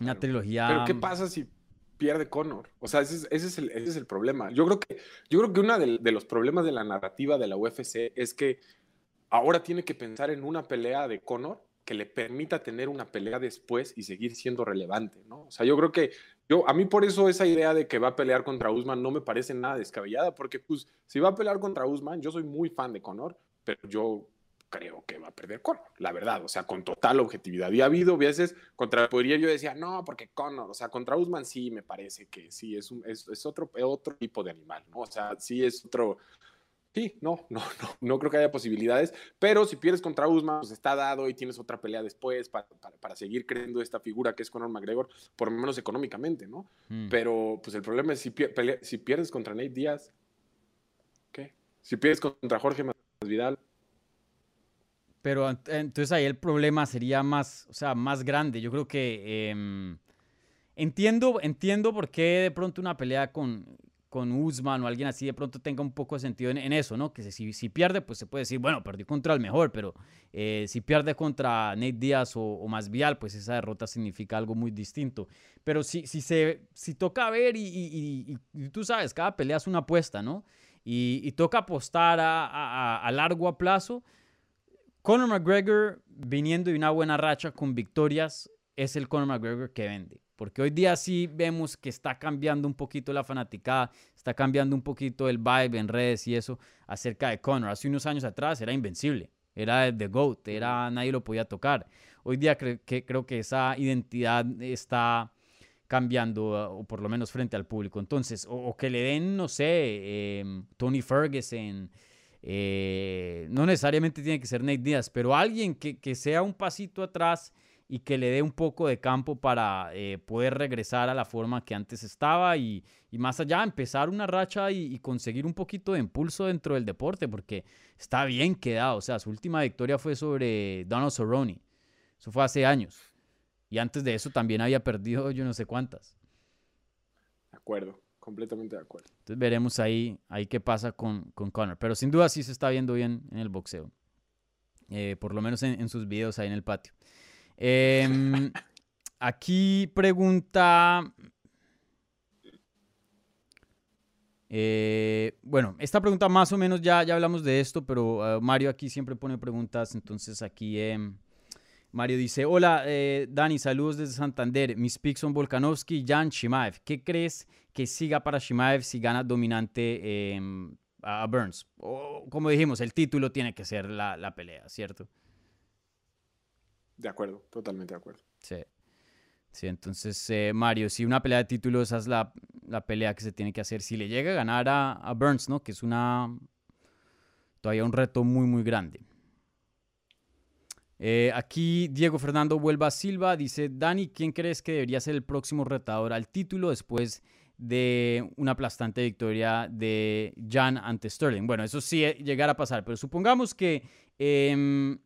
Una trilogía. Pero ¿qué pasa si pierde Conor? O sea, ese es, el, problema. Yo creo que, yo creo que uno de, de los problemas de la narrativa de la UFC es que ahora tiene que pensar en una pelea de Conor que le permita tener una pelea después y seguir siendo relevante, ¿no? O sea, yo creo que yo, a mí por eso esa idea de que va a pelear contra Usman no me parece nada descabellada, porque pues si va a pelear contra Usman, yo soy muy fan de Conor, pero yo creo que va a perder Conor, la verdad, o sea, con total objetividad. Y ha habido veces contra podría yo decía, no, porque Conor, o sea, contra Usman sí me parece que sí, es, un, es otro, otro tipo de animal, ¿no? O sea, sí es otro, Sí, no, no, no, no creo que haya posibilidades, pero si pierdes contra Usman, pues está dado y tienes otra pelea después para, para, seguir creyendo esta figura que es Conor McGregor, por lo menos económicamente, ¿no? Mm. Pero pues el problema es si, si pierdes contra Nate Díaz, ¿qué? Si pierdes contra Jorge Vidal. Pero entonces ahí el problema sería más, o sea, más grande. Yo creo que em, entiendo, entiendo por qué de pronto una pelea con, con Usman o alguien así de pronto tenga un poco de sentido en, eso, ¿no? Que si, si, pierde, pues se puede decir, bueno, perdí contra el mejor, pero eh, si pierde contra Nate Díaz o, o Masvial, pues esa derrota significa algo muy distinto. Pero si, si, se, si toca ver y, tú sabes, cada pelea es una apuesta, ¿no? Y, toca apostar a, a, largo plazo. Conor McGregor, viniendo de una buena racha con victorias, es el Conor McGregor que vende. Porque hoy día sí vemos que está cambiando un poquito la fanaticada, está cambiando un poquito el vibe en redes y eso acerca de Conor. Hace unos años atrás era invencible, era The GOAT, era, nadie lo podía tocar. Hoy día que, creo que esa identidad está cambiando, o por lo menos frente al público. Entonces, o, que le den, no sé, em, Tony Ferguson, eh, no necesariamente tiene que ser Nate Díaz, pero alguien que, que sea un pasito atrás y que le dé un poco de campo para eh, poder regresar a la forma que antes estaba y, más allá empezar una racha y, conseguir un poquito de impulso dentro del deporte porque está bien quedado. O sea, su última victoria fue sobre Donald Cerrone. Eso fue hace años. Y antes de eso también había perdido yo no sé cuántas. De acuerdo, completamente de acuerdo. Entonces veremos ahí, ahí qué pasa con, con Conor. Pero sin duda sí se está viendo bien en el boxeo. Eh, por lo menos en, en sus videos ahí en el patio. Em, aquí pregunta. Eh, bueno, esta pregunta más o menos ya, ya hablamos de esto, pero eh, Mario aquí siempre pone preguntas, entonces aquí em, Mario dice, hola eh, Dani, saludos desde Santander, mis picks son Volkanovski y Jan Shimaev. ¿Qué crees que siga para Shimaev si gana dominante em, a Burns? como dijimos, el título tiene que ser la, la pelea, ¿cierto? De acuerdo, totalmente de acuerdo. Sí. Sí, entonces, eh, Mario, si una pelea de títulos, esa es la, pelea que se tiene que hacer. Si le llega a ganar a, Burns, ¿no? Que es una. Todavía un reto muy, muy grande. Eh, aquí Diego Fernando Vuelva Silva dice: Dani, ¿quién crees que debería ser el próximo retador al título después de una aplastante victoria de Jan ante Sterling? Bueno, eso sí eh, llegará a pasar, pero supongamos que. Em,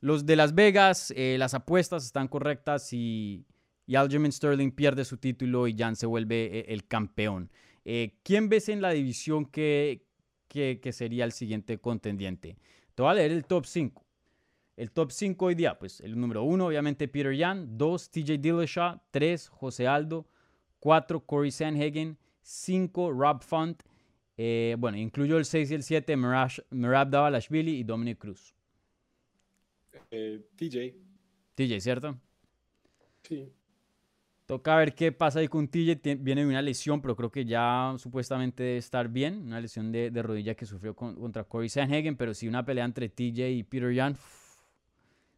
los de Las Vegas, eh, las apuestas están correctas y, y Aljamain Sterling pierde su título y Jan se vuelve eh, el campeón. Eh, ¿Quién ves en la división que, que, sería el siguiente contendiente? Te voy a leer el top 5. El top 5 hoy día, pues el número 1, obviamente Peter Yan, 2, TJ Dillashaw, 3, José Aldo, 4, Corey Sanhagen, 5, Rob Font, bueno, incluyo el 6 y el 7, Merab Davalashvili y Dominic Cruz. Eh, TJ. TJ, ¿cierto? Sí. Toca ver qué pasa ahí con TJ. Viene de una lesión, pero creo que ya supuestamente debe estar bien. Una lesión de, rodilla que sufrió contra Corey Sanhagen. Pero sí, una pelea entre TJ y Peter Yan.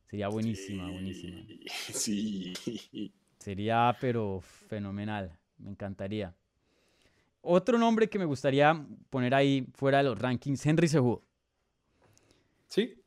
sería buenísima, buenísima. Sí. Sería, pero fenomenal. Me encantaría. Otro nombre que me gustaría poner ahí fuera de los rankings, Henry Cejudo. Sí,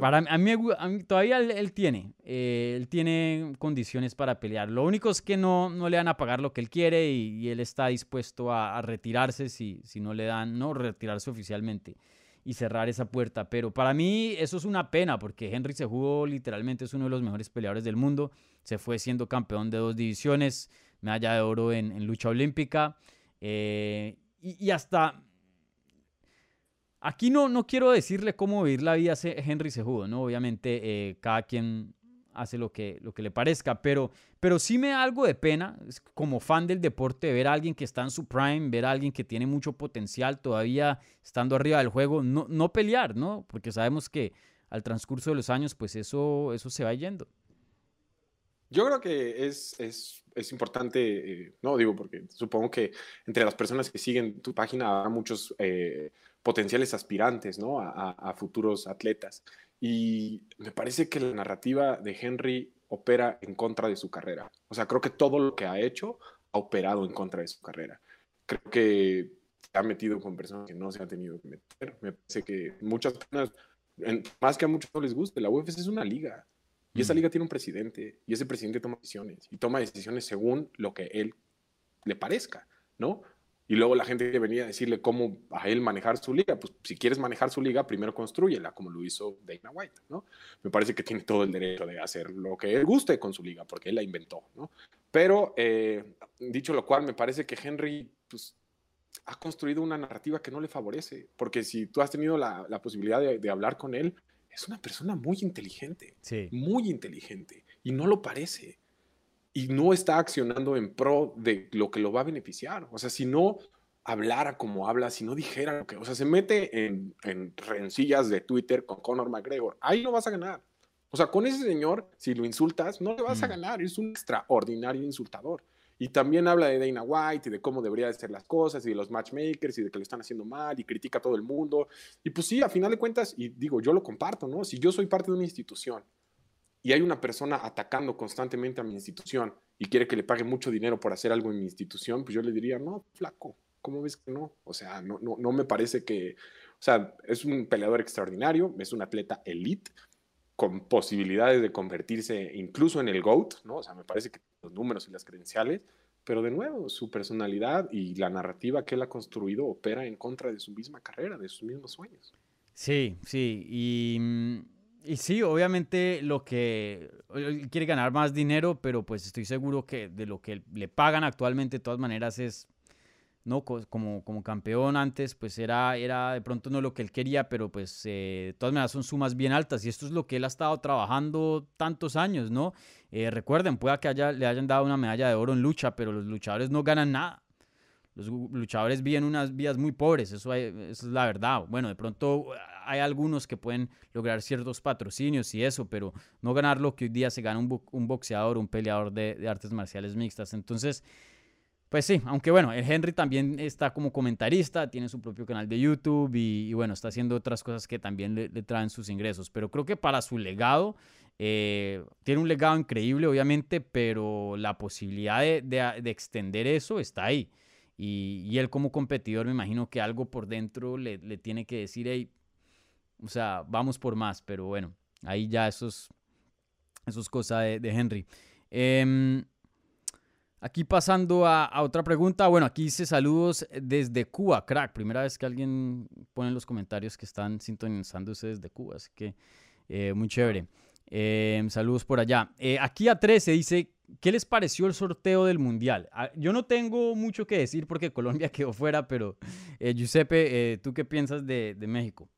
Para a mí, todavía él, tiene, eh, él tiene condiciones para pelear. Lo único es que no, no le van a pagar lo que él quiere y, él está dispuesto a, retirarse si, si no le dan, no retirarse oficialmente y cerrar esa puerta. Pero para mí eso es una pena porque Henry Cejudo literalmente es uno de los mejores peleadores del mundo. Se fue siendo campeón de dos divisiones, medalla de oro en, en lucha olímpica. Eh, y, hasta... Aquí no, no quiero decirle cómo vivir la vida Henry Sejudo, ¿no? Obviamente eh, cada quien hace lo que, lo que le parezca, pero, pero sí me da algo de pena como fan del deporte ver a alguien que está en su prime, ver a alguien que tiene mucho potencial todavía estando arriba del juego, no, no pelear, ¿no? Porque sabemos que al transcurso de los años, pues eso, eso se va yendo. Yo creo que es, es, es importante, eh, no digo porque supongo que entre las personas que siguen tu página habrá muchos eh, potenciales aspirantes ¿no? a, a, futuros atletas. Y me parece que la narrativa de Henry opera en contra de su carrera. O sea, creo que todo lo que ha hecho ha operado en contra de su carrera. Creo que se ha metido con personas que no se han tenido que meter. Me parece que muchas personas, más que a muchos no les guste, la UFC es una liga y esa liga tiene un presidente y ese presidente toma decisiones y toma decisiones según lo que él le parezca, ¿no? Y luego la gente que venía a decirle cómo a él manejar su liga, pues si quieres manejar su liga, primero construyela, como lo hizo Dana White, ¿no? Me parece que tiene todo el derecho de hacer lo que él guste con su liga, porque él la inventó, ¿no? Pero, eh, dicho lo cual, me parece que Henry, pues, ha construido una narrativa que no le favorece, porque si tú has tenido la, la posibilidad de, de hablar con él, es una persona muy inteligente, muy inteligente, y no lo parece. Y no está accionando en pro de lo que lo va a beneficiar. O sea, si no hablara como habla, si no dijera lo que, o sea, se mete en, en rencillas de Twitter con Conor McGregor, ahí no vas a ganar. O sea, con ese señor, si lo insultas, no le vas a mm. ganar, es un extraordinario insultador. Y también habla de Dana White y de cómo debería de ser las cosas y de los matchmakers y de que lo están haciendo mal y critica a todo el mundo. Y pues sí, a final de cuentas, y digo, yo lo comparto, ¿no? Si yo soy parte de una institución y hay una persona atacando constantemente a mi institución y quiere que le pague mucho dinero por hacer algo en mi institución, pues yo le diría, no, flaco, ¿cómo ves que no? O sea, no, no, no me parece que, o sea, es un peleador extraordinario, es un atleta elite con posibilidades de convertirse incluso en el GOAT, ¿no? O sea, me parece que los números y las credenciales, pero de nuevo, su personalidad y la narrativa que él ha construido opera en contra de su misma carrera, de sus mismos sueños. Sí, sí, y, mm, y sí, obviamente lo que él quiere ganar más dinero, pero pues estoy seguro que de lo que le pagan actualmente de todas maneras es ¿no? Como, como campeón antes, pues era, era de pronto no lo que él quería, pero pues eh, de todas maneras son sumas bien altas y esto es lo que él ha estado trabajando tantos años, ¿no? Eh, recuerden, pueda que haya, le hayan dado una medalla de oro en lucha, pero los luchadores no ganan nada. Los luchadores viven unas vidas muy pobres, eso, es la verdad. Bueno, de pronto hay algunos que pueden lograr ciertos patrocinios y eso, pero no ganar lo que hoy día se gana un, un boxeador, un peleador de, de artes marciales mixtas. Entonces, pues sí, aunque bueno, el Henry también está como comentarista, tiene su propio canal de YouTube y, bueno, está haciendo otras cosas que también le, traen sus ingresos. Pero creo que para su legado, eh, tiene un legado increíble, obviamente, pero la posibilidad de, extender eso está ahí. Y, él como competidor, me imagino que algo por dentro le, tiene que decir, hey, o sea, vamos por más. Pero bueno, ahí ya eso es, eso es cosa de, Henry. Eh, Aquí pasando a, otra pregunta. Bueno, aquí dice saludos desde Cuba, crack. Primera vez que alguien pone en los comentarios que están sintonizándose desde Cuba, así que eh, muy chévere. Em, saludos por allá. Eh, aquí a 13 dice, ¿qué les pareció el sorteo del Mundial? Ah, yo no tengo mucho que decir porque Colombia quedó fuera, pero eh, Giuseppe, eh, ¿tú qué piensas de, México?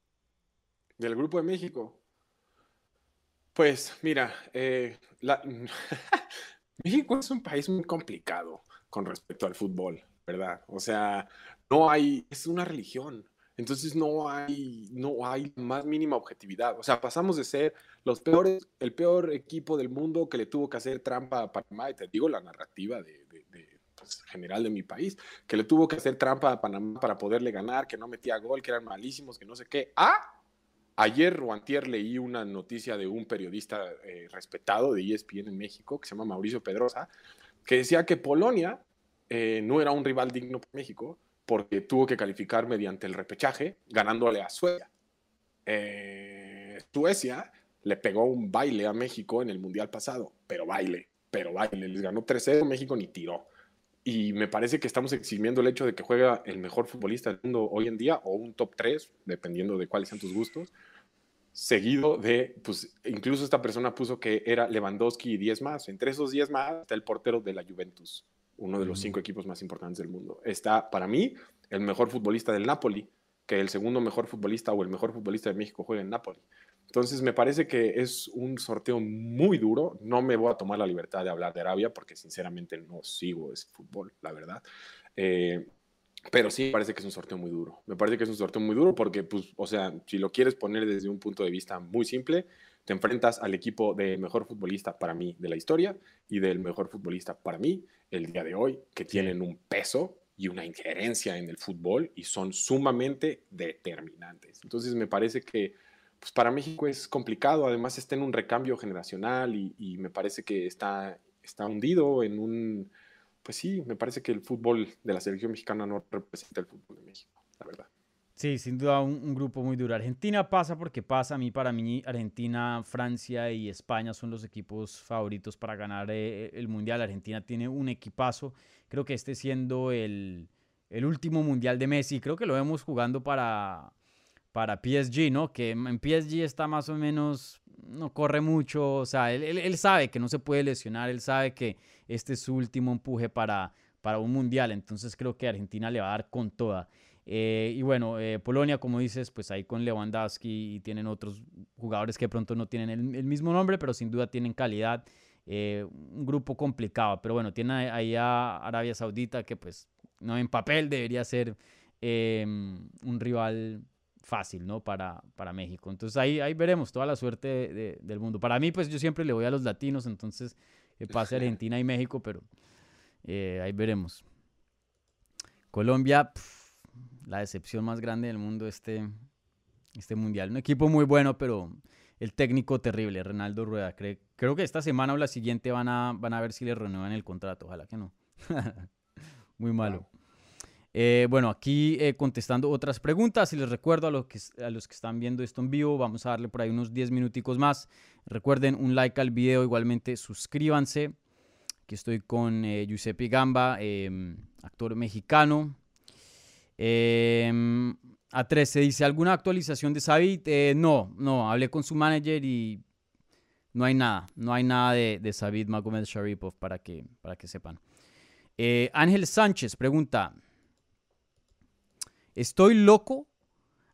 Del grupo de México. Pues mira, la... México es un país muy complicado con respecto al fútbol, ¿verdad? O sea, no hay, es una religión. Entonces no hay, no hay más mínima objetividad. O sea, pasamos de ser los peores, el peor equipo del mundo que le tuvo que hacer trampa a Panamá, y te digo la narrativa de, pues, general de mi país, que le tuvo que hacer trampa a Panamá para poderle ganar, que no metía gol, que eran malísimos, que no sé qué. Ah, ayer o antier leí una noticia de un periodista eh, respetado de ESPN en México, que se llama Mauricio Pedrosa, que decía que Polonia eh, no era un rival digno para México, porque tuvo que calificar mediante el repechaje, ganándole a Suecia. Eh, Suecia le pegó un baile a México en el Mundial pasado, pero baile, pero baile. Les ganó 3-0, México ni tiró. Y me parece que estamos eximiendo el hecho de que juega el mejor futbolista del mundo hoy en día, o un top 3, dependiendo de cuáles sean tus gustos, seguido de, pues incluso esta persona puso que era Lewandowski y 10 más. Entre esos 10 más está el portero de la Juventus, uno de los cinco equipos más importantes del mundo. Está, para mí, el mejor futbolista del Napoli, que el segundo mejor futbolista o el mejor futbolista de México juega en Napoli. Entonces, me parece que es un sorteo muy duro. No me voy a tomar la libertad de hablar de Arabia porque, sinceramente, no sigo ese fútbol, la verdad. Eh, pero sí me parece que es un sorteo muy duro. Me parece que es un sorteo muy duro porque, pues, o sea, si lo quieres poner desde un punto de vista muy simple, te enfrentas al equipo de mejor futbolista para mí de la historia y del mejor futbolista para mí el día de hoy, que tienen un peso y una injerencia en el fútbol y son sumamente determinantes. Entonces me parece que pues para México es complicado, además está en un recambio generacional y, y, me parece que está, está hundido en un, pues sí, me parece que el fútbol de la selección mexicana no representa el fútbol de México, la verdad. Sí, sin duda un, grupo muy duro. Argentina pasa porque pasa. A mí, para mí, Argentina, Francia y España son los equipos favoritos para ganar eh, el Mundial. Argentina tiene un equipazo. Creo que este siendo el, el último Mundial de Messi. Creo que lo vemos jugando para, para PSG, ¿no? Que en PSG está más o menos, no corre mucho. O sea, él, él, sabe que no se puede lesionar. Él sabe que este es su último empuje para, para un Mundial. Entonces creo que Argentina le va a dar con toda. Eh, y bueno, eh, Polonia, como dices, pues ahí con Lewandowski y tienen otros jugadores que pronto no tienen el, mismo nombre, pero sin duda tienen calidad. Eh, un grupo complicado, pero bueno, tiene ahí a Arabia Saudita que pues no en papel debería ser em, un rival fácil, ¿no? Para, para México. Entonces ahí, ahí veremos toda la suerte del mundo. Para mí, pues yo siempre le voy a los latinos, entonces pase Argentina y México, pero ahí veremos. Colombia la decepción más grande del mundo este, este mundial. Un equipo muy bueno, pero el técnico terrible, Renaldo Rueda. creo que esta semana o la siguiente van a, van a ver si le renuevan el contrato. Ojalá que no. muy malo. Eh, bueno, aquí eh, contestando otras preguntas y les recuerdo a los, que, están viendo esto en vivo, vamos a darle por ahí unos 10 minuticos más. Recuerden un like al video, igualmente suscríbanse. Aquí estoy con eh, Giuseppe Gamba, em, actor mexicano, eh, a 13 dice, ¿alguna actualización de Sabit? Eh, no, no, hablé con su manager y no hay nada, no hay nada de, de Sabit Magomed Sharipov para que, para que sepan. Ángel Sánchez pregunta, ¿estoy loco?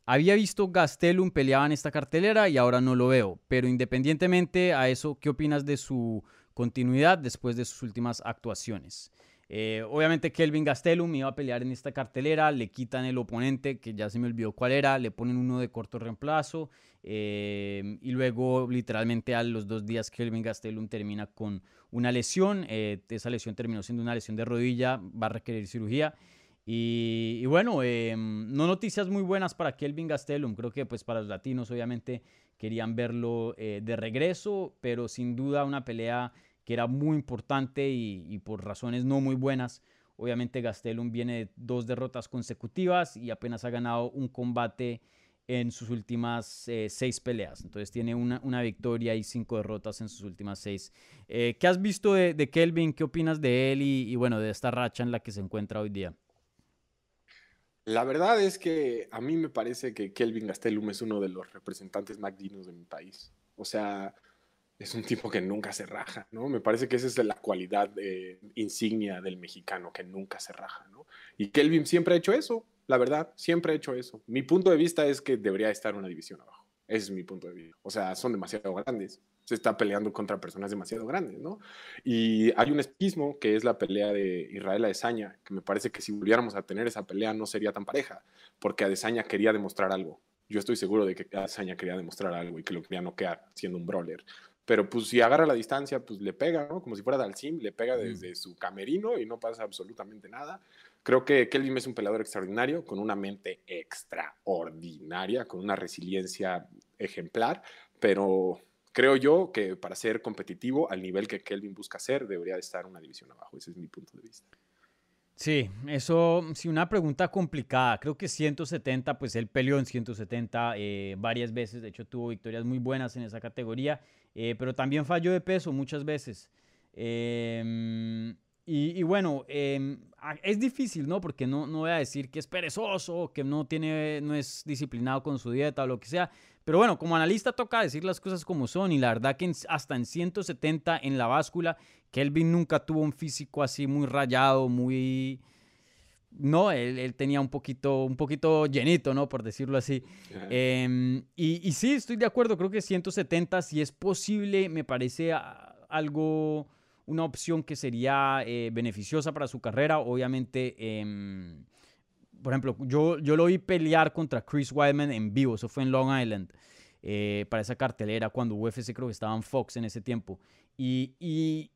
Había visto Gastelum peleaba en esta cartelera y ahora no lo veo, pero independientemente a eso, ¿qué opinas de su continuidad después de sus últimas actuaciones? Eh, obviamente Kelvin Gastelum iba a pelear en esta cartelera, le quitan el oponente, que ya se me olvidó cuál era, le ponen uno de corto reemplazo eh, y luego literalmente a los dos días Kelvin Gastelum termina con una lesión, eh, esa lesión terminó siendo una lesión de rodilla, va a requerir cirugía. Y, bueno, no noticias muy buenas para Kelvin Gastelum, creo que pues para los latinos obviamente querían verlo de regreso, pero sin duda una pelea que era muy importante y, por razones no muy buenas. Obviamente Gastelum viene de dos derrotas consecutivas y apenas ha ganado un combate en sus últimas eh, seis peleas. Entonces tiene una, una, victoria y cinco derrotas en sus últimas seis. Eh, ¿Qué has visto de, Kelvin? ¿Qué opinas de él y, bueno, de esta racha en la que se encuentra hoy día? La verdad es que a mí me parece que Kelvin Gastelum es uno de los representantes más dignos de mi país. O sea, es un tipo que nunca se raja, ¿no? Me parece que esa es la cualidad eh, insignia del mexicano, que nunca se raja, ¿no? Y Kelvin siempre ha hecho eso, la verdad, siempre ha hecho eso. Mi punto de vista es que debería estar una división abajo. Ese es mi punto de vista. O sea, son demasiado grandes. Se está peleando contra personas demasiado grandes, ¿no? Y hay un espismo que es la pelea de Israel Adesanya, que me parece que si volviéramos a tener esa pelea no sería tan pareja, porque Adesanya quería demostrar algo. Yo estoy seguro de que Adesanya quería demostrar algo y que lo quería noquear siendo un brawler. Pero pues si agarra la distancia, pues le pega, ¿no? Como si fuera Dalsim, le pega desde su camerino y no pasa absolutamente nada. Creo que Kelvin es un peleador extraordinario, con una mente extraordinaria, con una resiliencia ejemplar, pero creo yo que para ser competitivo al nivel que Kelvin busca ser, debería de estar una división abajo. Ese es mi punto de vista. Sí, eso, sí, una pregunta complicada. Creo que 170, pues él peleó en 170 eh, varias veces. De hecho, tuvo victorias muy buenas en esa categoría, eh, pero también falló de peso muchas veces. Eh, y, bueno, em, es difícil, ¿no? Porque no, no voy a decir que es perezoso, que no, tiene, no es disciplinado con su dieta o lo que sea. Pero bueno, como analista toca decir las cosas como son. Y la verdad que hasta en 170 en la báscula, Kelvin nunca tuvo un físico así muy rayado, muy... No, él, tenía un poquito, un poquito llenito, ¿no? Por decirlo así. Em, y, y sí, estoy de acuerdo. Creo que 170, si es posible, me parece algo una opción que sería eh, beneficiosa para su carrera. Obviamente, em, por ejemplo, yo, yo lo vi pelear contra Chris Weidman en vivo, eso fue en Long Island, eh, para esa cartelera, cuando UFC creo que estaba en Fox en ese tiempo. Y, y,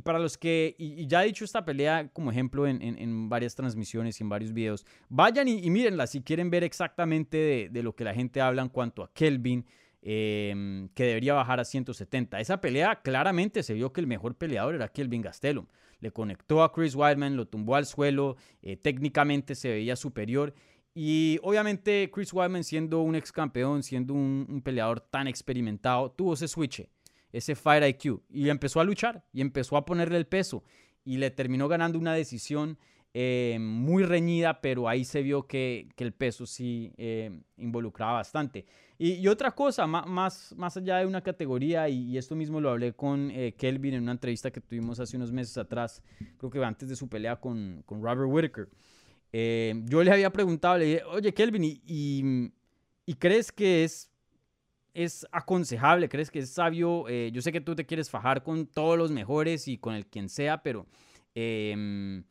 para los que, y, ya he dicho esta pelea como ejemplo en, en, varias transmisiones y en varios videos, vayan y, y mírenla si quieren ver exactamente de, de, lo que la gente habla en cuanto a Kelvin, Em, que debería bajar a 170. Esa pelea claramente se vio que el mejor peleador era Kelvin Gastelum. Le conectó a Chris Weidman, lo tumbó al suelo, eh, técnicamente se veía superior. Y obviamente Chris Weidman siendo un ex campeón, siendo un, peleador tan experimentado, tuvo ese switch, ese Fire IQ, y empezó a luchar y empezó a ponerle el peso y le terminó ganando una decisión eh, muy reñida, pero ahí se vio que, el peso sí eh, involucraba bastante. Y, otra cosa, más, más allá de una categoría, y, esto mismo lo hablé con eh, Kelvin en una entrevista que tuvimos hace unos meses atrás, creo que antes de su pelea con, con Robert Whitaker. yo le había preguntado, le dije, oye Kelvin, ¿y, y, crees que es, es aconsejable, crees que es sabio? yo sé que tú te quieres fajar con todos los mejores y con el quien sea, pero... Em,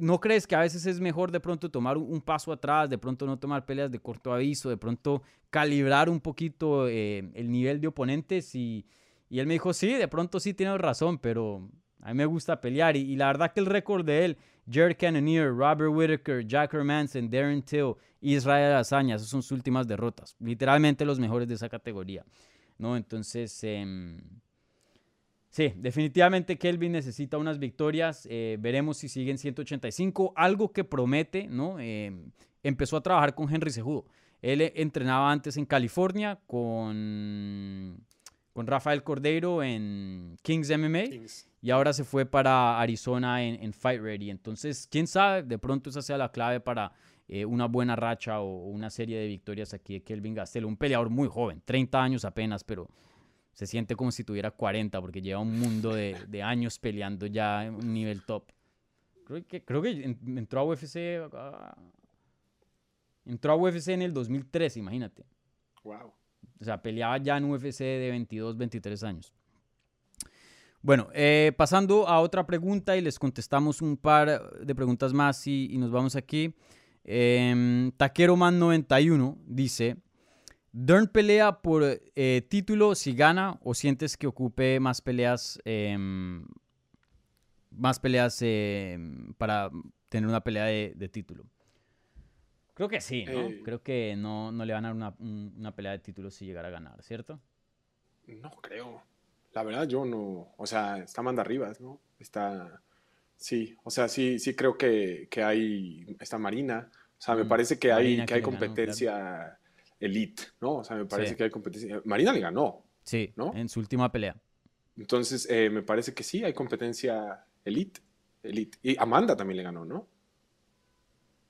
¿No crees que a veces es mejor de pronto tomar un paso atrás, de pronto no tomar peleas de corto aviso, de pronto calibrar un poquito eh, el nivel de oponentes? Y, él me dijo, sí, de pronto sí tienes razón, pero a mí me gusta pelear. Y, la verdad que el récord de él, Jared Cannonier, Robert Whitaker, Jack Hermanson, Darren Till, Israel Azaña, esas son sus últimas derrotas. Literalmente los mejores de esa categoría. ¿no? Entonces... Em, Sí, definitivamente Kelvin necesita unas victorias. Eh, veremos si sigue en 185. Algo que promete, ¿no? Em, empezó a trabajar con Henry Sejudo. Él eh, entrenaba antes en California con, con Rafael Cordeiro en Kings MMA. Y ahora se fue para Arizona en, Fight Ready. Entonces, quién sabe, de pronto esa sea la clave para eh, una buena racha o, una serie de victorias aquí de Kelvin Gastelum. Un peleador muy joven, 30 años apenas, pero se siente como si tuviera 40 porque lleva un mundo de, de años peleando ya en un nivel top. Creo que, creo que entró a UFC. Entró a UFC en el 2013, imagínate. Wow. O sea, peleaba ya en UFC de 22, 23 años. Bueno, eh, pasando a otra pregunta y les contestamos un par de preguntas más y, nos vamos aquí. Eh, Taquero Man 91 dice, Dern pelea por eh, título si gana o sientes que ocupe más peleas, em, más peleas em, para tener una pelea de, título. Creo que sí, ¿no? Eh. creo que no, no, le van a dar una, pelea de título si llegara a ganar, ¿cierto? No creo. La verdad yo no, o sea, está manda arriba, ¿no? Está, sí, o sea, sí, sí creo que, hay, está Marina, o sea, me parece que hay, que hay competencia elite, ¿no? O sea, me parece que hay competencia. Marina le ganó. Sí, ¿no? En su última pelea. Entonces, eh, me parece que sí, hay competencia elite. elite. Y Amanda también le ganó, ¿no?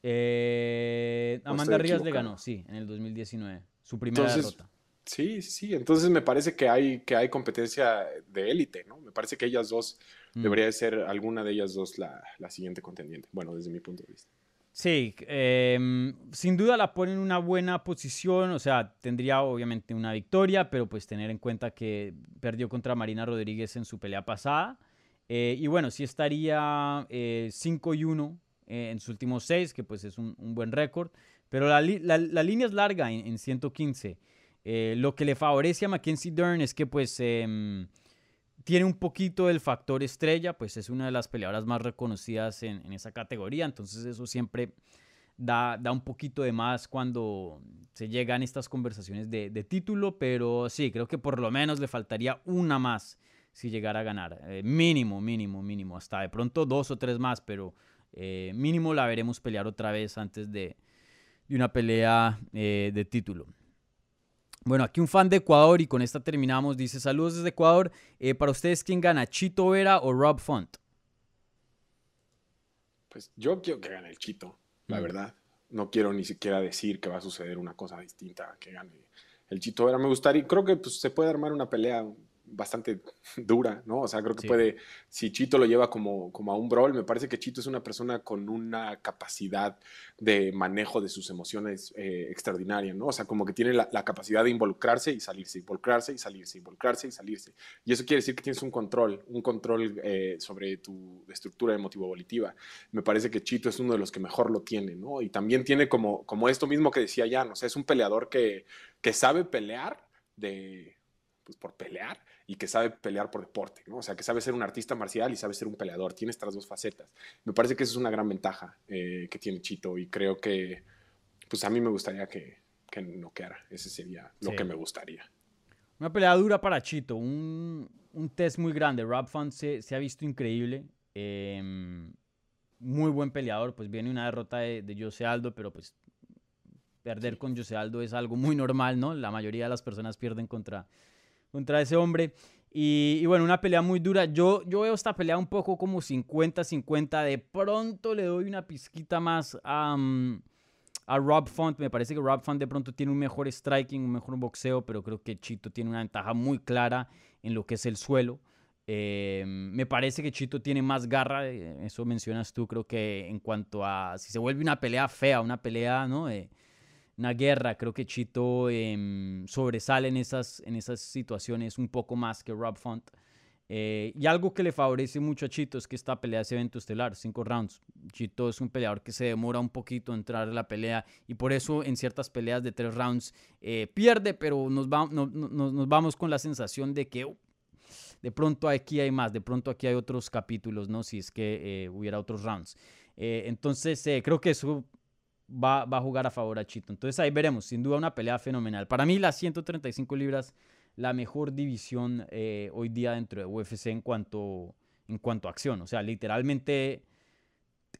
Eh, Amanda Ríos le ganó, sí, en el 2019. Su primera derrota. Sí, sí, entonces me parece que hay, que hay competencia de élite, ¿no? Me parece que ellas dos, Mm. debería de ser alguna de ellas dos la, la siguiente contendiente, bueno, desde mi punto de vista. Sí, em, sin duda la pone en una buena posición, o sea, tendría obviamente una victoria, pero pues tener en cuenta que perdió contra Marina Rodríguez en su pelea pasada. Eh, y bueno, sí estaría eh, 5 y 1 eh, en sus últimos 6, que pues es un, buen récord, pero la- la línea es larga en, en 115. Eh, lo que le favorece a Mackenzie Dern es que pues em, tiene un poquito el factor estrella, pues es una de las peleadoras más reconocidas en, esa categoría, entonces eso siempre da, da un poquito de más cuando se llegan estas conversaciones de, título, pero sí, creo que por lo menos le faltaría una más si llegara a ganar, Eh, mínimo, mínimo, mínimo, hasta de pronto dos o tres más, pero eh, mínimo la veremos pelear otra vez antes de, de una pelea eh, de título. Bueno, aquí un fan de Ecuador y con esta terminamos. Dice, saludos desde Ecuador. Eh, para ustedes, ¿quién gana? ¿Chito Vera o Rob Font? Pues yo quiero que gane el Chito, la Mm. verdad. No quiero ni siquiera decir que va a suceder una cosa distinta que gane el Chito Vera. Me gustaría, creo que pues, se puede armar una pelea bastante dura, ¿no? O sea, creo que Sí. puede, si Chito lo lleva como, como a un brawl, me parece que Chito es una persona con una capacidad de manejo de sus emociones eh, extraordinaria, ¿no? O sea, como que tiene la, la capacidad de involucrarse y salirse, involucrarse y salirse, involucrarse y salirse. Y eso quiere decir que tienes un control, un control eh, sobre tu estructura emotivo-volitiva. Me parece que Chito es uno de los que mejor lo tiene, ¿no? Y también tiene como, como esto mismo que decía Jan, o sea, es un peleador que, que sabe pelear de, pues, por pelear y que sabe pelear por deporte, ¿no? O sea, que sabe ser un artista marcial y sabe ser un peleador. Tiene estas dos facetas. Me parece que esa es una gran ventaja eh, que tiene Chito y creo que, pues a mí me gustaría que, que noqueara. Ese sería lo Sí. que me gustaría. Una pelea dura para Chito, un, un test muy grande. Rob Font se, se ha visto increíble. em, muy buen peleador, pues viene una derrota de, de Jose Aldo, pero pues perder con Jose Aldo es algo muy normal, ¿no? La mayoría de las personas pierden contra, contra ese hombre. Y, bueno, una pelea muy dura. Yo, yo veo esta pelea un poco como 50-50. De pronto le doy una pizquita más a, a Rob Font. Me parece que Rob Font de pronto tiene un mejor striking, un mejor boxeo, pero creo que Chito tiene una ventaja muy clara en lo que es el suelo. Eh, me parece que Chito tiene más garra, eh, eso mencionas tú, creo que en cuanto a si se vuelve una pelea fea, una pelea, ¿no? Una guerra, creo que Chito em, sobresale en esas, en esas situaciones un poco más que Rob Font. Eh, y algo que le favorece mucho a Chito es que esta pelea es evento estelar, cinco rounds. Chito es un peleador que se demora un poquito en entrar a la pelea y por eso en ciertas peleas de tres rounds eh, pierde, pero nos, va- no- no- no- nos vamos con la sensación de que uh, de pronto aquí hay más, de pronto aquí hay otros capítulos, ¿no? Si es que eh, hubiera otros rounds. Entonces creo que eso va, va a jugar a favor a Chito. Entonces ahí veremos, sin duda una pelea fenomenal. Para mí las 135 libras, la mejor división eh, hoy día dentro de UFC en cuanto, en cuanto a acción. O sea, literalmente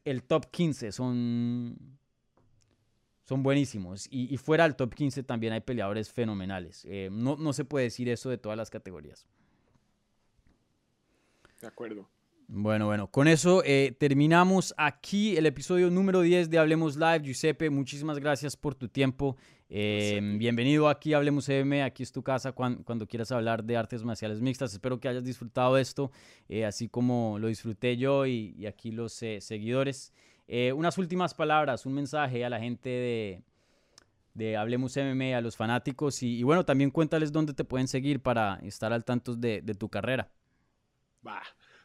el top 15 son, son buenísimos. Y, fuera del top 15 también hay peleadores fenomenales. Eh, no, no se puede decir eso de todas las categorías. De acuerdo. Bueno, bueno, con eso eh, terminamos aquí el episodio número 10 de Hablemos Live. Giuseppe, muchísimas gracias por tu tiempo. Eh, ti. bienvenido aquí a Hablemos M, aquí es tu casa cuan- cuando quieras hablar de artes marciales mixtas. Espero que hayas disfrutado esto, eh, así como lo disfruté yo y, y aquí los eh, seguidores. Unas últimas palabras, un mensaje a la gente de, de Hablemos MMA, a los fanáticos y, y bueno, también cuéntales dónde te pueden seguir para estar al tanto de, de tu carrera. Va.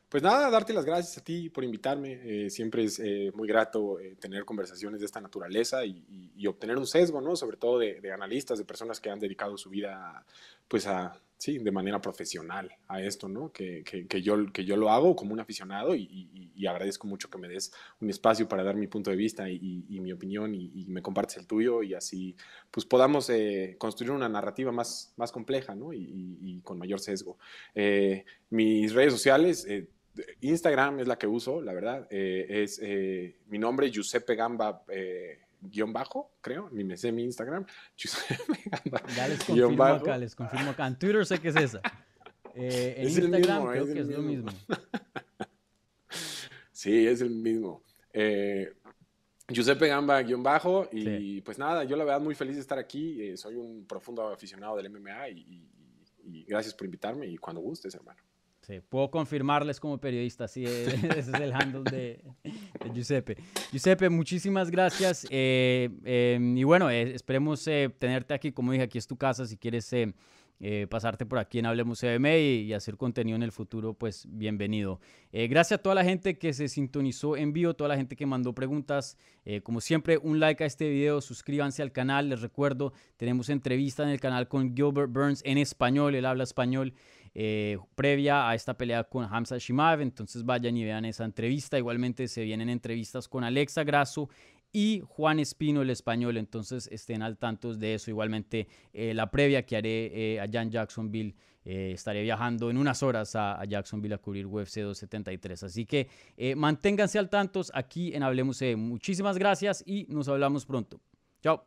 Pues nada, darte las gracias a ti por invitarme. Eh, siempre es eh, muy grato eh, tener conversaciones de esta naturaleza y, y- y obtener un sesgo, ¿no? Sobre todo de, de analistas, de personas que han dedicado su vida, pues a, sí, de manera profesional a esto, ¿no? Que, que- que yo, que yo lo hago como un aficionado y, y- agradezco mucho que me des un espacio para dar mi punto de vista y, mi opinión y, me compartes el tuyo y así, pues podamos eh, construir una narrativa más, más compleja, ¿no? Y con mayor sesgo. Eh, mis redes sociales, eh, Instagram es la que uso, la verdad. eh, es eh, mi nombre, Giuseppe Gamba, eh, guion bajo, creo. Ni me sé mi Instagram. Giuseppe Gamba, Ya les confirmo bajo. acá, les confirmo acá. En Twitter sé que es esa. Eh, en Es Instagram mismo, creo es que es lo mismo. Sí, es el mismo. Giuseppe Gamba guion bajo y pues nada, yo la verdad muy feliz de estar aquí, soy un profundo aficionado del MMA y, gracias por invitarme y cuando gustes, hermano. Sí, puedo confirmarles como periodista, sí, ese es el handle de, Giuseppe. Giuseppe, muchísimas gracias eh, em, y bueno, eh, esperemos tenerte aquí, como dije, aquí es tu casa, si quieres eh, pasarte por aquí en Hablemos CBM y, hacer contenido en el futuro, pues bienvenido. Eh, gracias a toda la gente que se sintonizó en vivo, toda la gente que mandó preguntas. Eh, como siempre, un like a este video, suscríbanse al canal. Les recuerdo, tenemos entrevista en el canal con Gilbert Burns en español, él habla español. Previa a esta pelea con Hamza Shimaev, entonces vayan y vean esa entrevista. Igualmente se vienen entrevistas con Alexa Grasso y Juan Espino, el español. Entonces estén al tanto de eso. Igualmente eh, la previa que haré eh, allá en Jacksonville. Eh, estaré viajando en unas horas a, Jacksonville a cubrir UFC 273. Así que manténganse al tanto aquí en Hablemos. Muchísimas gracias y nos hablamos pronto. Chao.